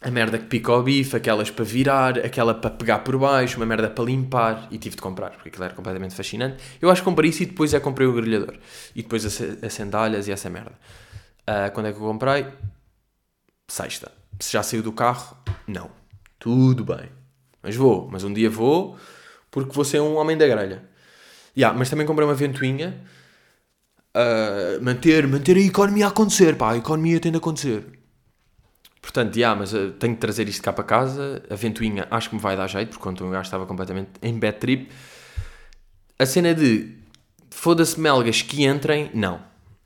a merda que pica o bife, aquelas para virar, aquela para pegar por baixo, uma merda para limpar, e tive de comprar, porque aquilo era completamente fascinante. Eu acho que comprei isso e depois é comprei o grelhador. E depois as sandálias e essa merda. Uh, quando é que eu comprei? Sexta. Se já saiu do carro? Não. Tudo bem. Mas vou. Mas um dia vou, porque vou ser um homem da grelha. Yeah, mas também comprei uma ventoinha. Uh, manter, manter a economia a acontecer, pá. A economia tem de acontecer. Portanto, yeah, mas uh, tenho de trazer isto cá para casa. A ventoinha acho que me vai dar jeito, porque quando o gajo estava completamente em bad trip. A cena de foda-se melgas que entrem, não.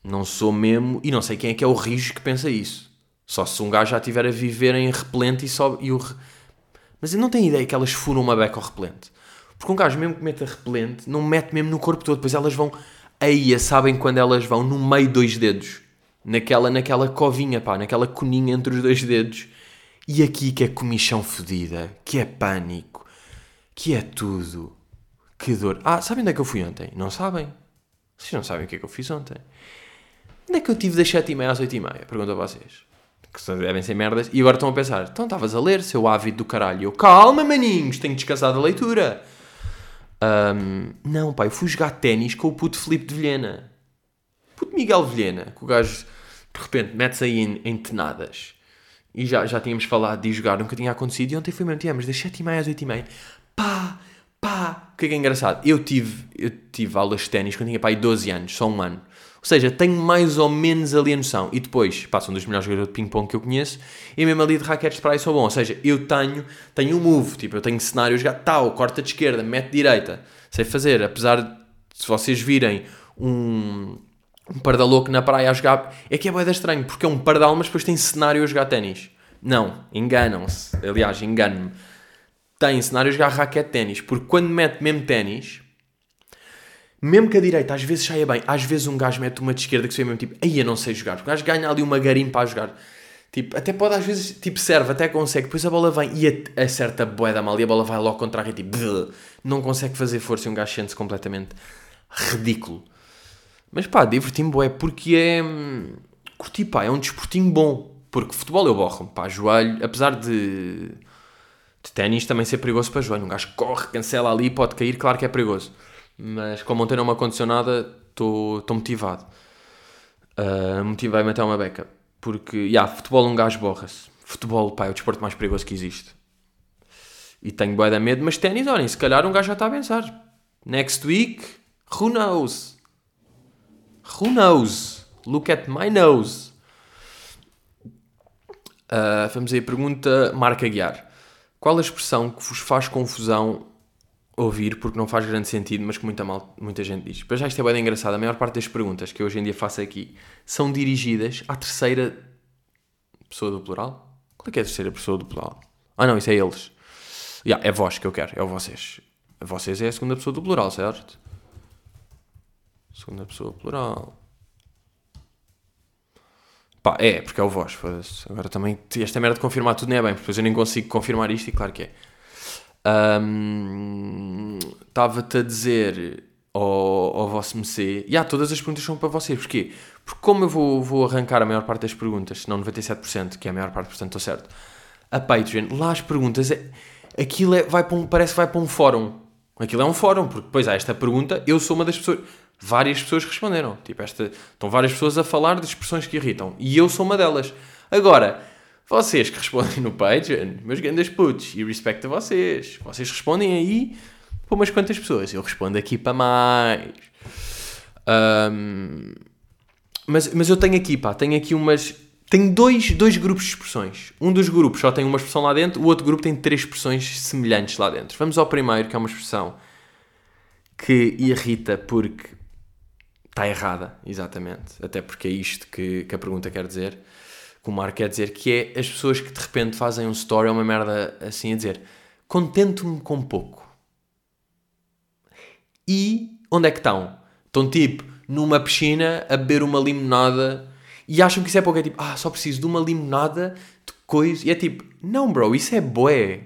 Não sou mesmo, e não sei quem é que é o rijo que pensa isso. Só se um gajo já estiver a viver em repelente e sobe. E o re... Mas eu não tenho ideia que elas furam uma beca ao repelente. Porque um gajo, mesmo que meta repelente, não mete mesmo no corpo todo. Depois elas vão. Aí, sabem quando elas vão no meio dois dedos naquela, naquela covinha, pá, naquela coninha entre os dois dedos. E aqui que é comichão fodida, que é pânico, que é tudo. Que dor. Ah, sabem onde é que eu fui ontem? Não sabem? Vocês não sabem o que é que eu fiz ontem? Onde é que eu tive das 7h30 às 8h30? Pergunto a vocês. Que devem ser merdas. E agora estão a pensar, então estavas a ler, seu ávido do caralho. Eu, calma, maninhos, tenho descansado a leitura. Um, não, pai, eu fui jogar ténis com o puto Felipe de Vilhena. Puto Miguel Vilhena, que o gajo de repente mete-se aí em, em, tenadas. E já, já tínhamos falado de jogar, nunca tinha acontecido. E ontem foi mesmo, mas das 7h30 às 8h30. Pá, pá. O que é que é engraçado? Eu tive, eu tive aulas de ténis quando tinha pai 12 anos, só um ano. Ou seja, tenho mais ou menos ali a noção. E depois, pá, são dos melhores jogadores de ping-pong que eu conheço. E mesmo ali de raquetes de praia sou bom. Ou seja, eu tenho, tenho um move. Tipo, eu tenho cenário jogar tal, corta de esquerda, mete direita. Sei fazer. Apesar de, se vocês virem um um pardal na praia a jogar. É que é boeda estranho, porque é um pardal, mas depois tem cenário a jogar ténis. Não, enganam-se. Aliás, engano-me. Tem cenário a jogar raquete ténis, porque quando mete mesmo ténis, mesmo que a direita às vezes saia bem, às vezes um gajo mete uma de esquerda que se vê mesmo tipo, aí eu não sei jogar. O gajo ganha ali uma garimpa a jogar. Tipo, até pode às vezes, tipo, serve, até consegue. Depois a bola vem e acerta a boeda mal e a bola vai logo contra a rede, tipo, não consegue fazer força e um gajo sente-se completamente ridículo. Mas pá, diverti-me é porque é. Curti, pá, é um desportinho bom. Porque futebol eu borro, pá, joelho, apesar de. de ténis também ser perigoso para joelho. Um gajo corre, cancela ali, pode cair, claro que é perigoso. Mas como ontem não me aconteceu nada, estou motivado. Uh, Motivei-me até uma beca. Porque, já, yeah, futebol um gajo borra-se. Futebol, pá, é o desporto mais perigoso que existe. E tenho bué da medo, mas ténis, olhem, se calhar um gajo já está a pensar. Next week, who knows? Who knows? Look at my nose. Uh, vamos aí pergunta Marca Guiar. Qual a expressão que vos faz confusão ouvir porque não faz grande sentido, mas que muita, mal, muita gente diz? Para já isto é bem engraçado. A maior parte das perguntas que eu hoje em dia faço aqui são dirigidas à terceira pessoa do plural. Qual é que é a terceira pessoa do plural? Ah não, isso é eles. Yeah, é vós que eu quero, é o vocês. Vocês é a segunda pessoa do plural, certo? Segunda pessoa plural. Pá, é, porque é o vós. Agora também, esta merda de confirmar tudo não é bem, porque depois eu nem consigo confirmar isto e claro que é. Estava-te um, a dizer ao, ao vosso MC, e yeah, todas as perguntas são para vocês, porquê? Porque como eu vou, vou arrancar a maior parte das perguntas, não 97%, que é a maior parte, portanto estou certo, a Patreon, lá as perguntas, é, aquilo é, vai para um, parece que vai para um fórum. Aquilo é um fórum, porque depois há esta pergunta, eu sou uma das pessoas várias pessoas responderam. Tipo, esta, estão várias pessoas a falar de expressões que irritam. E eu sou uma delas. Agora, vocês que respondem no Patreon, meus grandes putos, e respeito a vocês. Vocês respondem aí para umas quantas pessoas. Eu respondo aqui para mais. Um, mas, mas eu tenho aqui, pá, tenho aqui umas. Tenho dois, dois grupos de expressões. Um dos grupos só tem uma expressão lá dentro, o outro grupo tem três expressões semelhantes lá dentro. Vamos ao primeiro, que é uma expressão que irrita porque está errada, exatamente. Até porque é isto que, que a pergunta quer dizer, que o Marco quer dizer, que é as pessoas que de repente fazem um story ou uma merda assim a dizer contento-me com pouco. E onde é que estão? Estão tipo numa piscina a beber uma limonada e acham que isso é pouco. É tipo, ah, só preciso de uma limonada de coisa. E é tipo, não, bro, isso é boé.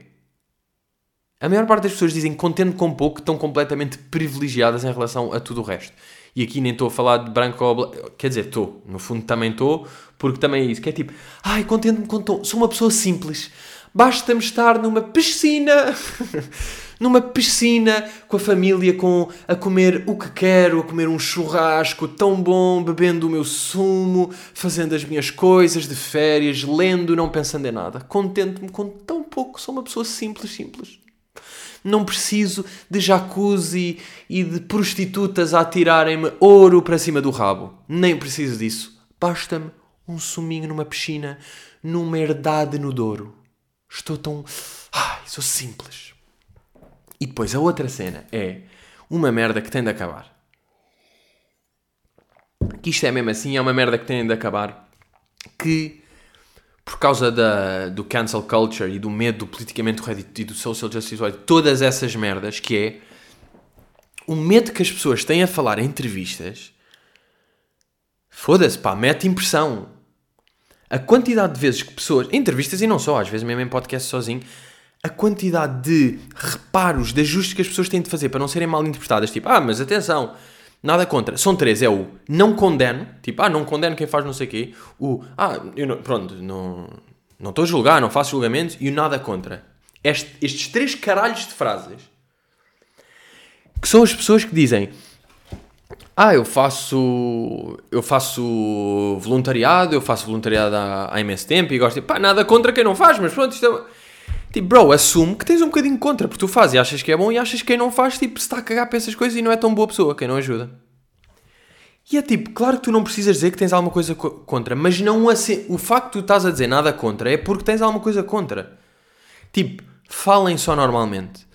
A maior parte das pessoas dizem contente com pouco, estão completamente privilegiadas em relação a tudo o resto. E aqui nem estou a falar de branco ou branco. Quer dizer, estou. No fundo também estou, porque também é isso. Que é tipo, ai, contente-me com tom. Sou uma pessoa simples. Basta-me estar numa piscina. numa piscina com a família, com, a comer o que quero, a comer um churrasco tão bom, bebendo o meu sumo, fazendo as minhas coisas de férias, lendo, não pensando em nada. Contente-me com tão pouco. Sou uma pessoa simples, simples. Não preciso de jacuzzi e de prostitutas a atirarem-me ouro para cima do rabo. Nem preciso disso. Basta-me um suminho numa piscina, numa herdade no Douro. Estou tão. Ai, sou simples. E depois a outra cena é uma merda que tem de acabar. Que isto é mesmo assim, é uma merda que tem de acabar. Que por causa da, do cancel culture e do medo do politicamente correto e do social justice warrior, todas essas merdas, que é o medo que as pessoas têm a falar em entrevistas, foda-se, pá, mete impressão. A quantidade de vezes que pessoas, entrevistas e não só, às vezes mesmo em podcast sozinho, a quantidade de reparos, de ajustes que as pessoas têm de fazer para não serem mal interpretadas, tipo, ah, mas atenção, Nada contra. São três. É o não condeno. Tipo, ah, não condeno quem faz não sei o quê. O, ah, eu não, pronto, não não estou a julgar, não faço julgamentos. E o nada contra. Este, estes três caralhos de frases que são as pessoas que dizem ah, eu faço eu faço voluntariado, eu faço voluntariado há, há imenso tempo e gosto de, pá, nada contra quem não faz, mas pronto, isto é... Tipo, bro, assume que tens um bocadinho contra, porque tu fazes e achas que é bom e achas que quem não faz, tipo, se está a cagar para essas coisas e não é tão boa pessoa, quem não ajuda. E é tipo, claro que tu não precisas dizer que tens alguma coisa co contra, mas não assim, o facto de tu estás a dizer nada contra é porque tens alguma coisa contra. Tipo, falem só normalmente.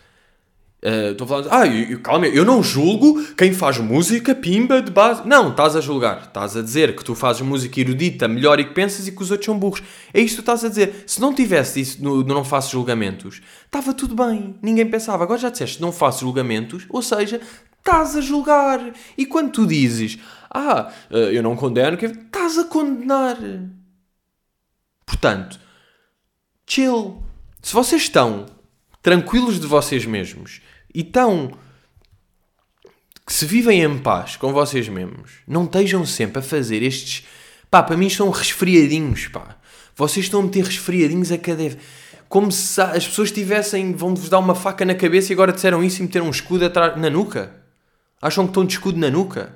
Estou uh, falando, ah, eu, eu, calma, eu não julgo quem faz música pimba de base. Não, estás a julgar. Estás a dizer que tu fazes música erudita melhor e que pensas e que os outros são burros. É isto que estás a dizer. Se não tivesse isso no, no Não Faço Julgamentos, estava tudo bem. Ninguém pensava. Agora já disseste Não Faço Julgamentos, ou seja, estás a julgar. E quando tu dizes, ah, eh, eu não condeno, estás a condenar. Portanto, chill. Se vocês estão tranquilos de vocês mesmos e tão que se vivem em paz com vocês mesmos, não estejam sempre a fazer estes. Pá, para mim são resfriadinhos, pá. Vocês estão a meter resfriadinhos a cada. Como se as pessoas tivessem. vão-vos dar uma faca na cabeça e agora disseram isso e meteram um escudo atrás, na nuca. Acham que estão de escudo na nuca?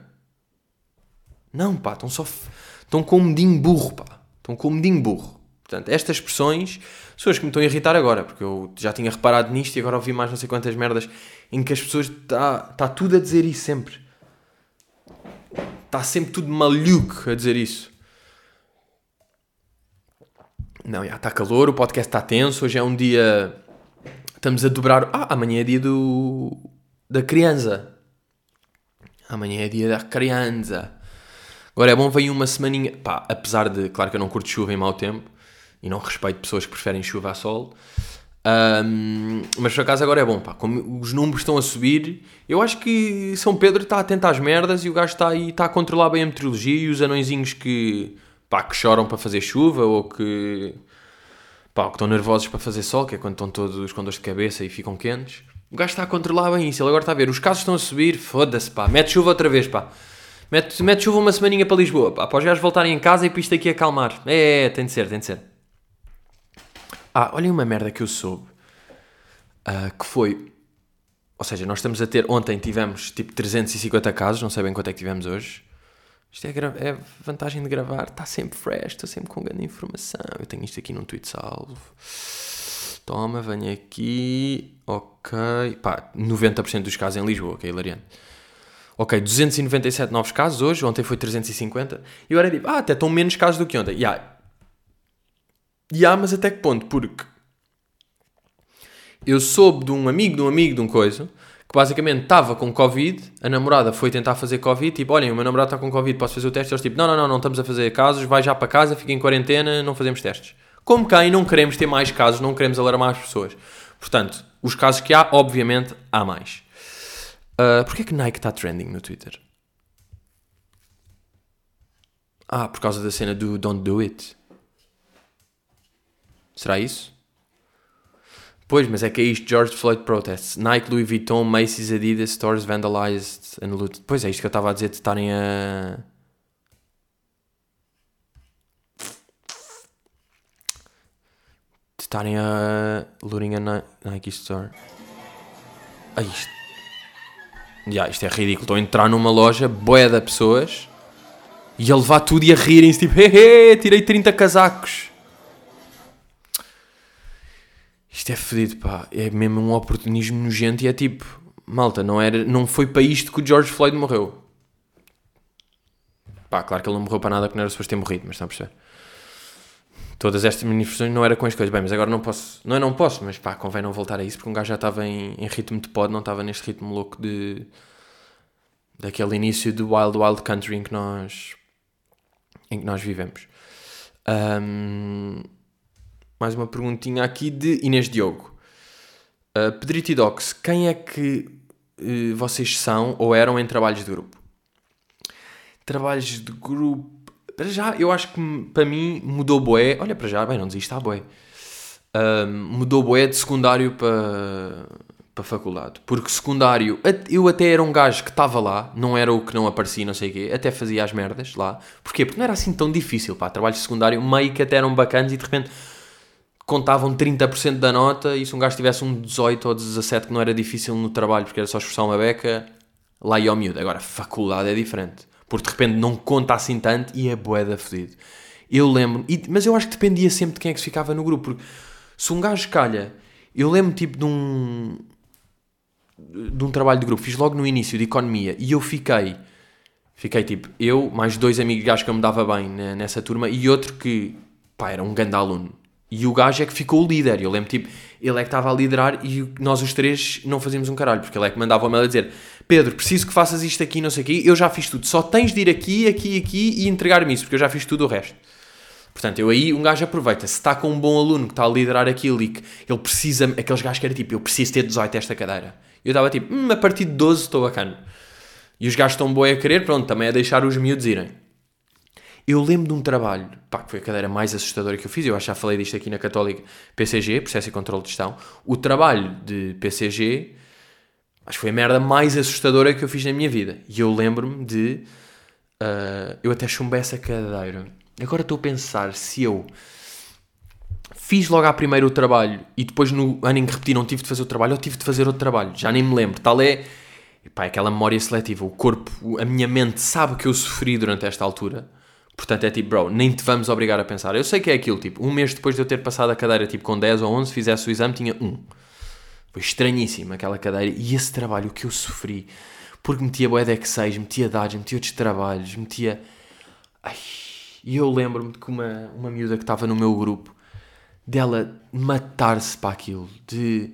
Não, pá, estão só. estão com um medinho burro, pá. Estão com um medinho burro. Portanto, estas expressões são as que me estão a irritar agora, porque eu já tinha reparado nisto e agora ouvi mais não sei quantas merdas em que as pessoas está tá tudo a dizer isso sempre. Está sempre tudo maluco a dizer isso. Não, já está calor, o podcast está tenso, hoje é um dia. Estamos a dobrar. Ah, amanhã é dia do. da criança. Amanhã é dia da criança. Agora é bom, vem uma semaninha. Pá, apesar de. Claro que eu não curto chuva em mau tempo e não respeito pessoas que preferem chuva a sol. Um, mas por acaso agora é bom, pá. Como os números estão a subir, eu acho que São Pedro está atento às merdas e o gajo está aí, está a controlar bem a meteorologia e os anõezinhos que, pá, que choram para fazer chuva ou que, pá, que estão nervosos para fazer sol, que é quando estão todos com dores de cabeça e ficam quentes. O gajo está a controlar bem isso. Ele agora está a ver, os casos estão a subir, foda-se, pá. Mete chuva outra vez, pá. Mete, mete chuva uma semaninha para Lisboa, pá. Para os gajos voltarem em casa e para isto aqui acalmar. É, é, tem de ser, tem de ser. Ah, olhem uma merda que eu soube. Uh, que foi. Ou seja, nós estamos a ter. Ontem tivemos tipo 350 casos, não sei bem quanto é que tivemos hoje. Isto é, é vantagem de gravar, está sempre fresh, estou sempre com grande informação. Eu tenho isto aqui num tweet salvo. Toma, venha aqui. Ok. Pá, 90% dos casos em Lisboa, ok, hilariante. Ok, 297 novos casos hoje, ontem foi 350. E agora é tipo, ah, até estão menos casos do que ontem. Yeah, e há, mas até que ponto? Porque eu soube de um amigo, de um amigo, de um coisa, que basicamente estava com Covid, a namorada foi tentar fazer Covid, tipo, olhem, o meu namorado está com Covid, posso fazer o teste? Eles tipo, não, não, não, não estamos a fazer casos, vai já para casa, fica em quarentena, não fazemos testes. Como quem não queremos ter mais casos, não queremos alarmar as pessoas. Portanto, os casos que há, obviamente, há mais. Uh, Porquê é que Nike está trending no Twitter? Ah, por causa da cena do Don't Do It. Será isso? Pois, mas é que é isto, George Floyd protests. Nike, Louis Vuitton, Macy's, Adidas, stores vandalized and looted. Pois é isto que eu estava a dizer de estarem a... De estarem a... looting a Nike store. Ah, isto... Yeah, isto é ridículo. Estou a entrar numa loja, boia de pessoas, e a levar tudo e a rirem-se, tipo, hehe, tirei 30 casacos. Isto é fedido, pá. É mesmo um oportunismo nojento e é tipo, malta, não, era, não foi para isto que o George Floyd morreu. Pá, claro que ele não morreu para nada porque não era suposto ter morrido, mas estão a perceber. Todas estas manifestações não era com as coisas. Bem, mas agora não posso. Não é não posso, mas pá, convém não voltar a isso porque um gajo já estava em, em ritmo de pod, não estava neste ritmo louco de. daquele início do Wild Wild Country em que nós. em que nós vivemos. Um, mais uma perguntinha aqui de Inês Diogo. Uh, Pedrito e Docs, quem é que uh, vocês são ou eram em trabalhos de grupo? Trabalhos de grupo. Para já, eu acho que para mim mudou boé. Olha, para já, bem, não desista, boé. Uh, mudou boé de secundário para, para faculdade. Porque secundário, eu até era um gajo que estava lá, não era o que não aparecia, não sei o quê, até fazia as merdas lá. Porquê? Porque não era assim tão difícil, pá. Trabalhos de secundário meio que até eram bacanas e de repente contavam 30% da nota e se um gajo tivesse um 18 ou 17 que não era difícil no trabalho porque era só esforçar uma beca, lá ia ao miúdo. Agora, faculdade é diferente. Porque de repente não conta assim tanto e é boeda fedido. Eu lembro, e, mas eu acho que dependia sempre de quem é que ficava no grupo. Porque se um gajo calha, eu lembro tipo de um de um trabalho de grupo, fiz logo no início de economia e eu fiquei fiquei tipo, eu, mais dois amigos gajos que eu me dava bem nessa turma e outro que, pá, era um grande aluno e o gajo é que ficou o líder. Eu lembro, tipo, ele é que estava a liderar e nós os três não fazíamos um caralho, porque ele é que mandava o mail a dizer: Pedro, preciso que faças isto aqui, não sei o quê, eu já fiz tudo. Só tens de ir aqui, aqui, aqui e entregar-me isso, porque eu já fiz tudo o resto. Portanto, eu aí, um gajo aproveita. Se está com um bom aluno que está a liderar aquilo e que ele precisa, aqueles gajos que era tipo, eu preciso ter 18 esta cadeira. Eu estava tipo, hum, a partir de 12 estou bacana. E os gajos estão boi a querer, pronto, também é deixar os miúdos irem. Eu lembro de um trabalho, pá, que foi a cadeira mais assustadora que eu fiz, eu acho que já falei disto aqui na Católica, PCG, Processo e Controle de Gestão. O trabalho de PCG, acho que foi a merda mais assustadora que eu fiz na minha vida. E eu lembro-me de. Uh, eu até chumbei essa cadeira. Agora estou a pensar se eu fiz logo à primeira o trabalho e depois no ano em que repeti não tive de fazer o trabalho, ou tive de fazer outro trabalho. Já nem me lembro. Tal é. Pá, é aquela memória seletiva. O corpo, a minha mente sabe que eu sofri durante esta altura Portanto, é tipo, bro, nem te vamos obrigar a pensar. Eu sei que é aquilo, tipo, um mês depois de eu ter passado a cadeira, tipo, com 10 ou 11, fizesse o exame, tinha um. Foi estranhíssimo aquela cadeira. E esse trabalho, que eu sofri. Porque metia boé de X6, metia dados, metia outros trabalhos, metia... Ai... E eu lembro-me de que uma, uma miúda que estava no meu grupo, dela matar-se para aquilo, de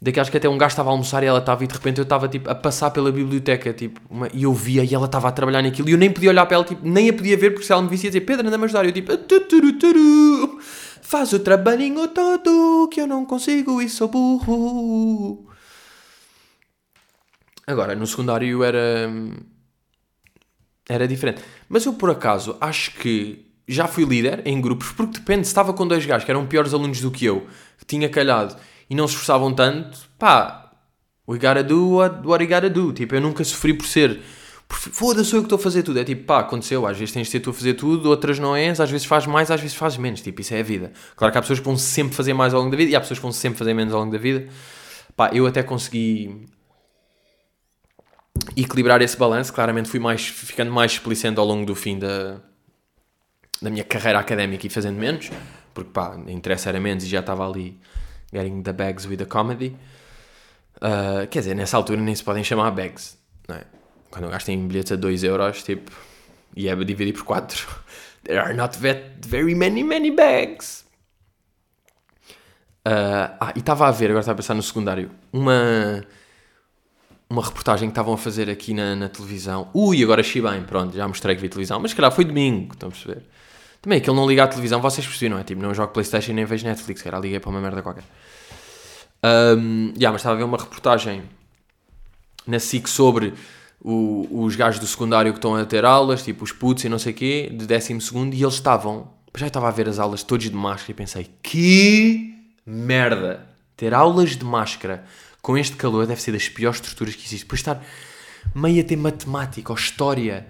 daquelas que até um gajo estava a almoçar e ela estava e de repente eu estava tipo a passar pela biblioteca tipo, uma, e eu via e ela estava a trabalhar naquilo e eu nem podia olhar para ela, tipo, nem a podia ver porque se ela me visse ia dizer Pedro, anda-me ajudar. E eu tipo tuturu, turu, faz o trabalhinho todo que eu não consigo e sou burro. Agora no secundário era era diferente. Mas eu por acaso acho que já fui líder em grupos porque depende, se estava com dois gajos que eram piores alunos do que eu que tinha calhado e não se esforçavam tanto, pá, we gotta do what, what we gotta do. Tipo, eu nunca sofri por ser. Foda-se, eu que estou a fazer tudo. É tipo, pá, aconteceu. Às vezes tens de ser tu a fazer tudo, outras não és. Às vezes fazes mais, às vezes fazes menos. Tipo, isso é a vida. Claro que há pessoas que vão sempre fazer mais ao longo da vida e há pessoas que vão sempre fazer menos ao longo da vida. Pá, eu até consegui equilibrar esse balanço. Claramente fui mais, ficando mais explicente ao longo do fim da, da minha carreira académica e fazendo menos. Porque, pá, interesse era menos e já estava ali getting the bags with the comedy. Uh, quer dizer, nessa altura nem se podem chamar bags, não é? Quando gastem bilhetes a 2 euros, tipo, e é dividir por 4, there are not very many, many bags. Uh, ah, e estava a ver, agora estava a pensar no secundário, uma, uma reportagem que estavam a fazer aqui na, na televisão. Ui, agora bem, pronto, já mostrei que vi televisão, mas se calhar foi domingo, estão a perceber? Também aquele não liga à televisão, vocês percebem, não é? Tipo, não jogo Playstation nem vejo Netflix, cara, liguei para uma merda qualquer. Um, yeah, mas estava a ver uma reportagem na SIC sobre o, os gajos do secundário que estão a ter aulas, tipo os putos e não sei o quê, de décimo segundo, e eles estavam, já estava a ver as aulas todos de máscara e pensei, que merda! Ter aulas de máscara com este calor deve ser das piores estruturas que existe. Por estar meio a ter matemática ou história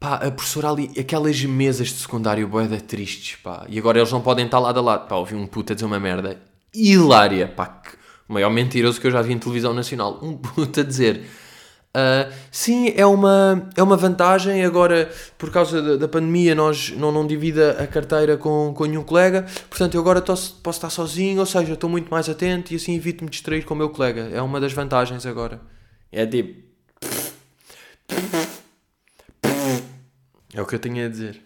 Pá, a professora ali, aquelas mesas de secundário boeda tristes, pá. E agora eles não podem estar lado a lado. Pá, ouvi um puta dizer uma merda hilária, pá. Que, maior mentiroso que eu já vi em televisão nacional. Um puta dizer... Uh, sim, é uma, é uma vantagem. Agora, por causa da, da pandemia, nós não, não divida a carteira com, com nenhum colega. Portanto, eu agora tô, posso estar sozinho, ou seja, estou muito mais atento e assim evito-me distrair com o meu colega. É uma das vantagens agora. É tipo. É o que eu tenho a dizer.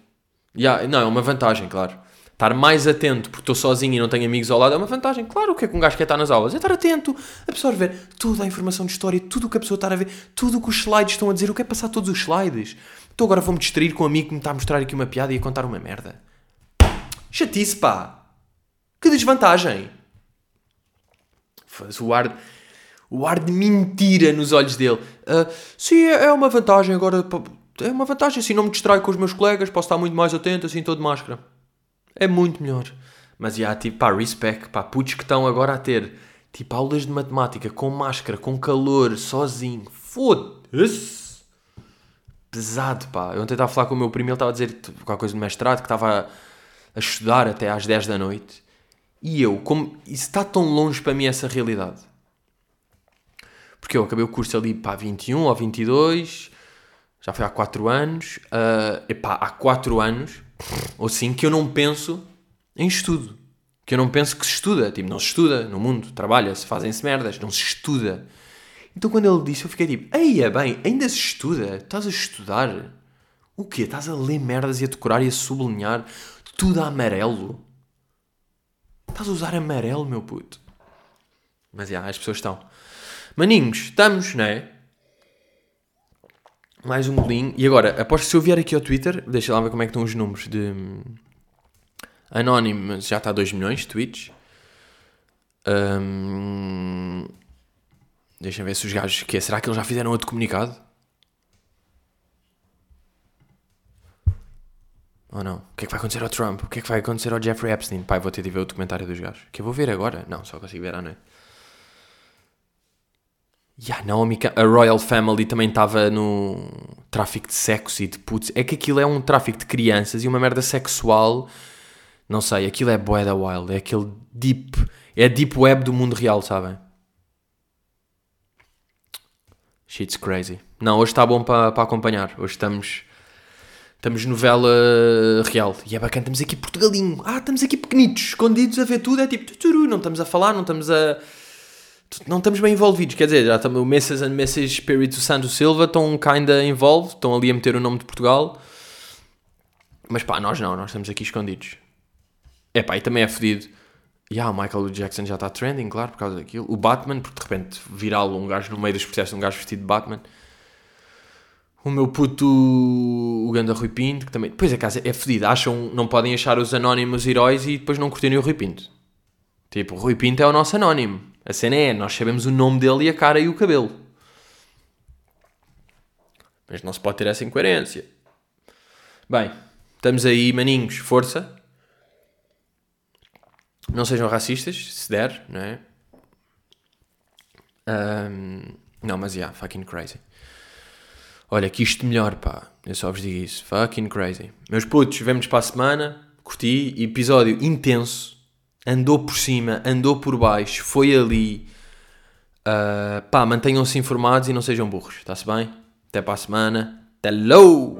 Yeah, não, é uma vantagem, claro. Estar mais atento porque estou sozinho e não tenho amigos ao lado é uma vantagem. Claro, o que é que um gajo quer estar nas aulas? É estar atento, absorver toda a informação de história, tudo o que a pessoa está a ver, tudo o que os slides estão a dizer. Eu quero passar todos os slides. Então agora vou-me distrair com um amigo que me está a mostrar aqui uma piada e a contar uma merda. Chatice, pá! Que desvantagem! O ar, o ar de mentira nos olhos dele. Uh, sim, é, é uma vantagem agora é uma vantagem, assim não me distraio com os meus colegas, posso estar muito mais atento, assim, todo de máscara. É muito melhor. Mas, já, tipo, pá, respect, pá, putos que estão agora a ter, tipo, aulas de matemática com máscara, com calor, sozinho. Foda-se! Pesado, pá. Eu ontem estava a falar com o meu primo, ele estava a dizer qualquer coisa de mestrado, que estava a, a estudar até às 10 da noite. E eu, como isso está tão longe para mim essa realidade. Porque eu acabei o curso ali, pá, 21 ou 22 já foi há 4 anos, uh, epá, há 4 anos, ou assim, que eu não penso em estudo. Que eu não penso que se estuda. Tipo, não se estuda no mundo, trabalha-se, fazem-se merdas, não se estuda. Então quando ele disse, eu fiquei tipo, eia bem, ainda se estuda? Estás a estudar? O quê? Estás a ler merdas e a decorar e a sublinhar tudo a amarelo? Estás a usar amarelo, meu puto? Mas, já, as pessoas estão. Maninhos, estamos, não é? Mais um bolinho. E agora, aposto que se eu vier aqui ao Twitter, deixa lá ver como é que estão os números de. Anónimo já está a 2 milhões de tweets. Um, deixa ver se os gajos. Que é, será que eles já fizeram outro comunicado? Ou não? O que é que vai acontecer ao Trump? O que é que vai acontecer ao Jeffrey Epstein? Pai, vou ter de ver o documentário dos gajos. Que eu vou ver agora? Não, só consigo ver à noite. Yeah, Naomi, a Royal Family também estava no tráfico de sexo e de putz. É que aquilo é um tráfico de crianças e uma merda sexual. Não sei, aquilo é boy da wild. É aquele deep. É a deep web do mundo real, sabem? Shit's crazy. Não, hoje está bom para pa acompanhar. Hoje estamos. Estamos novela real. E é bacana, estamos aqui Portugalinho. Ah, estamos aqui pequenitos, escondidos a ver tudo. É tipo, não estamos a falar, não estamos a. Não estamos bem envolvidos. Quer dizer, já estamos, o Messas and Messas Espírito Santo Silva estão kinda involved, estão ali a meter o nome de Portugal. Mas pá, nós não, nós estamos aqui escondidos. É pá, e também é fedido. E ah, o Michael Jackson já está trending, claro, por causa daquilo. O Batman, porque de repente viral um gajo no meio dos processos, um gajo vestido de Batman. O meu puto, o Ganda Rui Pinto, que também. Depois a casa é fedida. Acham, não podem achar os anónimos heróis e depois não curtirem o Rui Pinto. Tipo, o Rui Pinto é o nosso anónimo. A cena é, nós sabemos o nome dele e a cara e o cabelo. Mas não se pode ter essa incoerência. Bem, estamos aí, maninhos, força. Não sejam racistas, se der, não é? Um, não, mas yeah, fucking crazy. Olha, que isto melhor, pá. Eu só vos digo isso. Fucking crazy. Meus putos, vemos para a semana. Curti. Episódio intenso. Andou por cima, andou por baixo, foi ali. Uh, pá, mantenham-se informados e não sejam burros. Está-se bem? Até para a semana. Hello!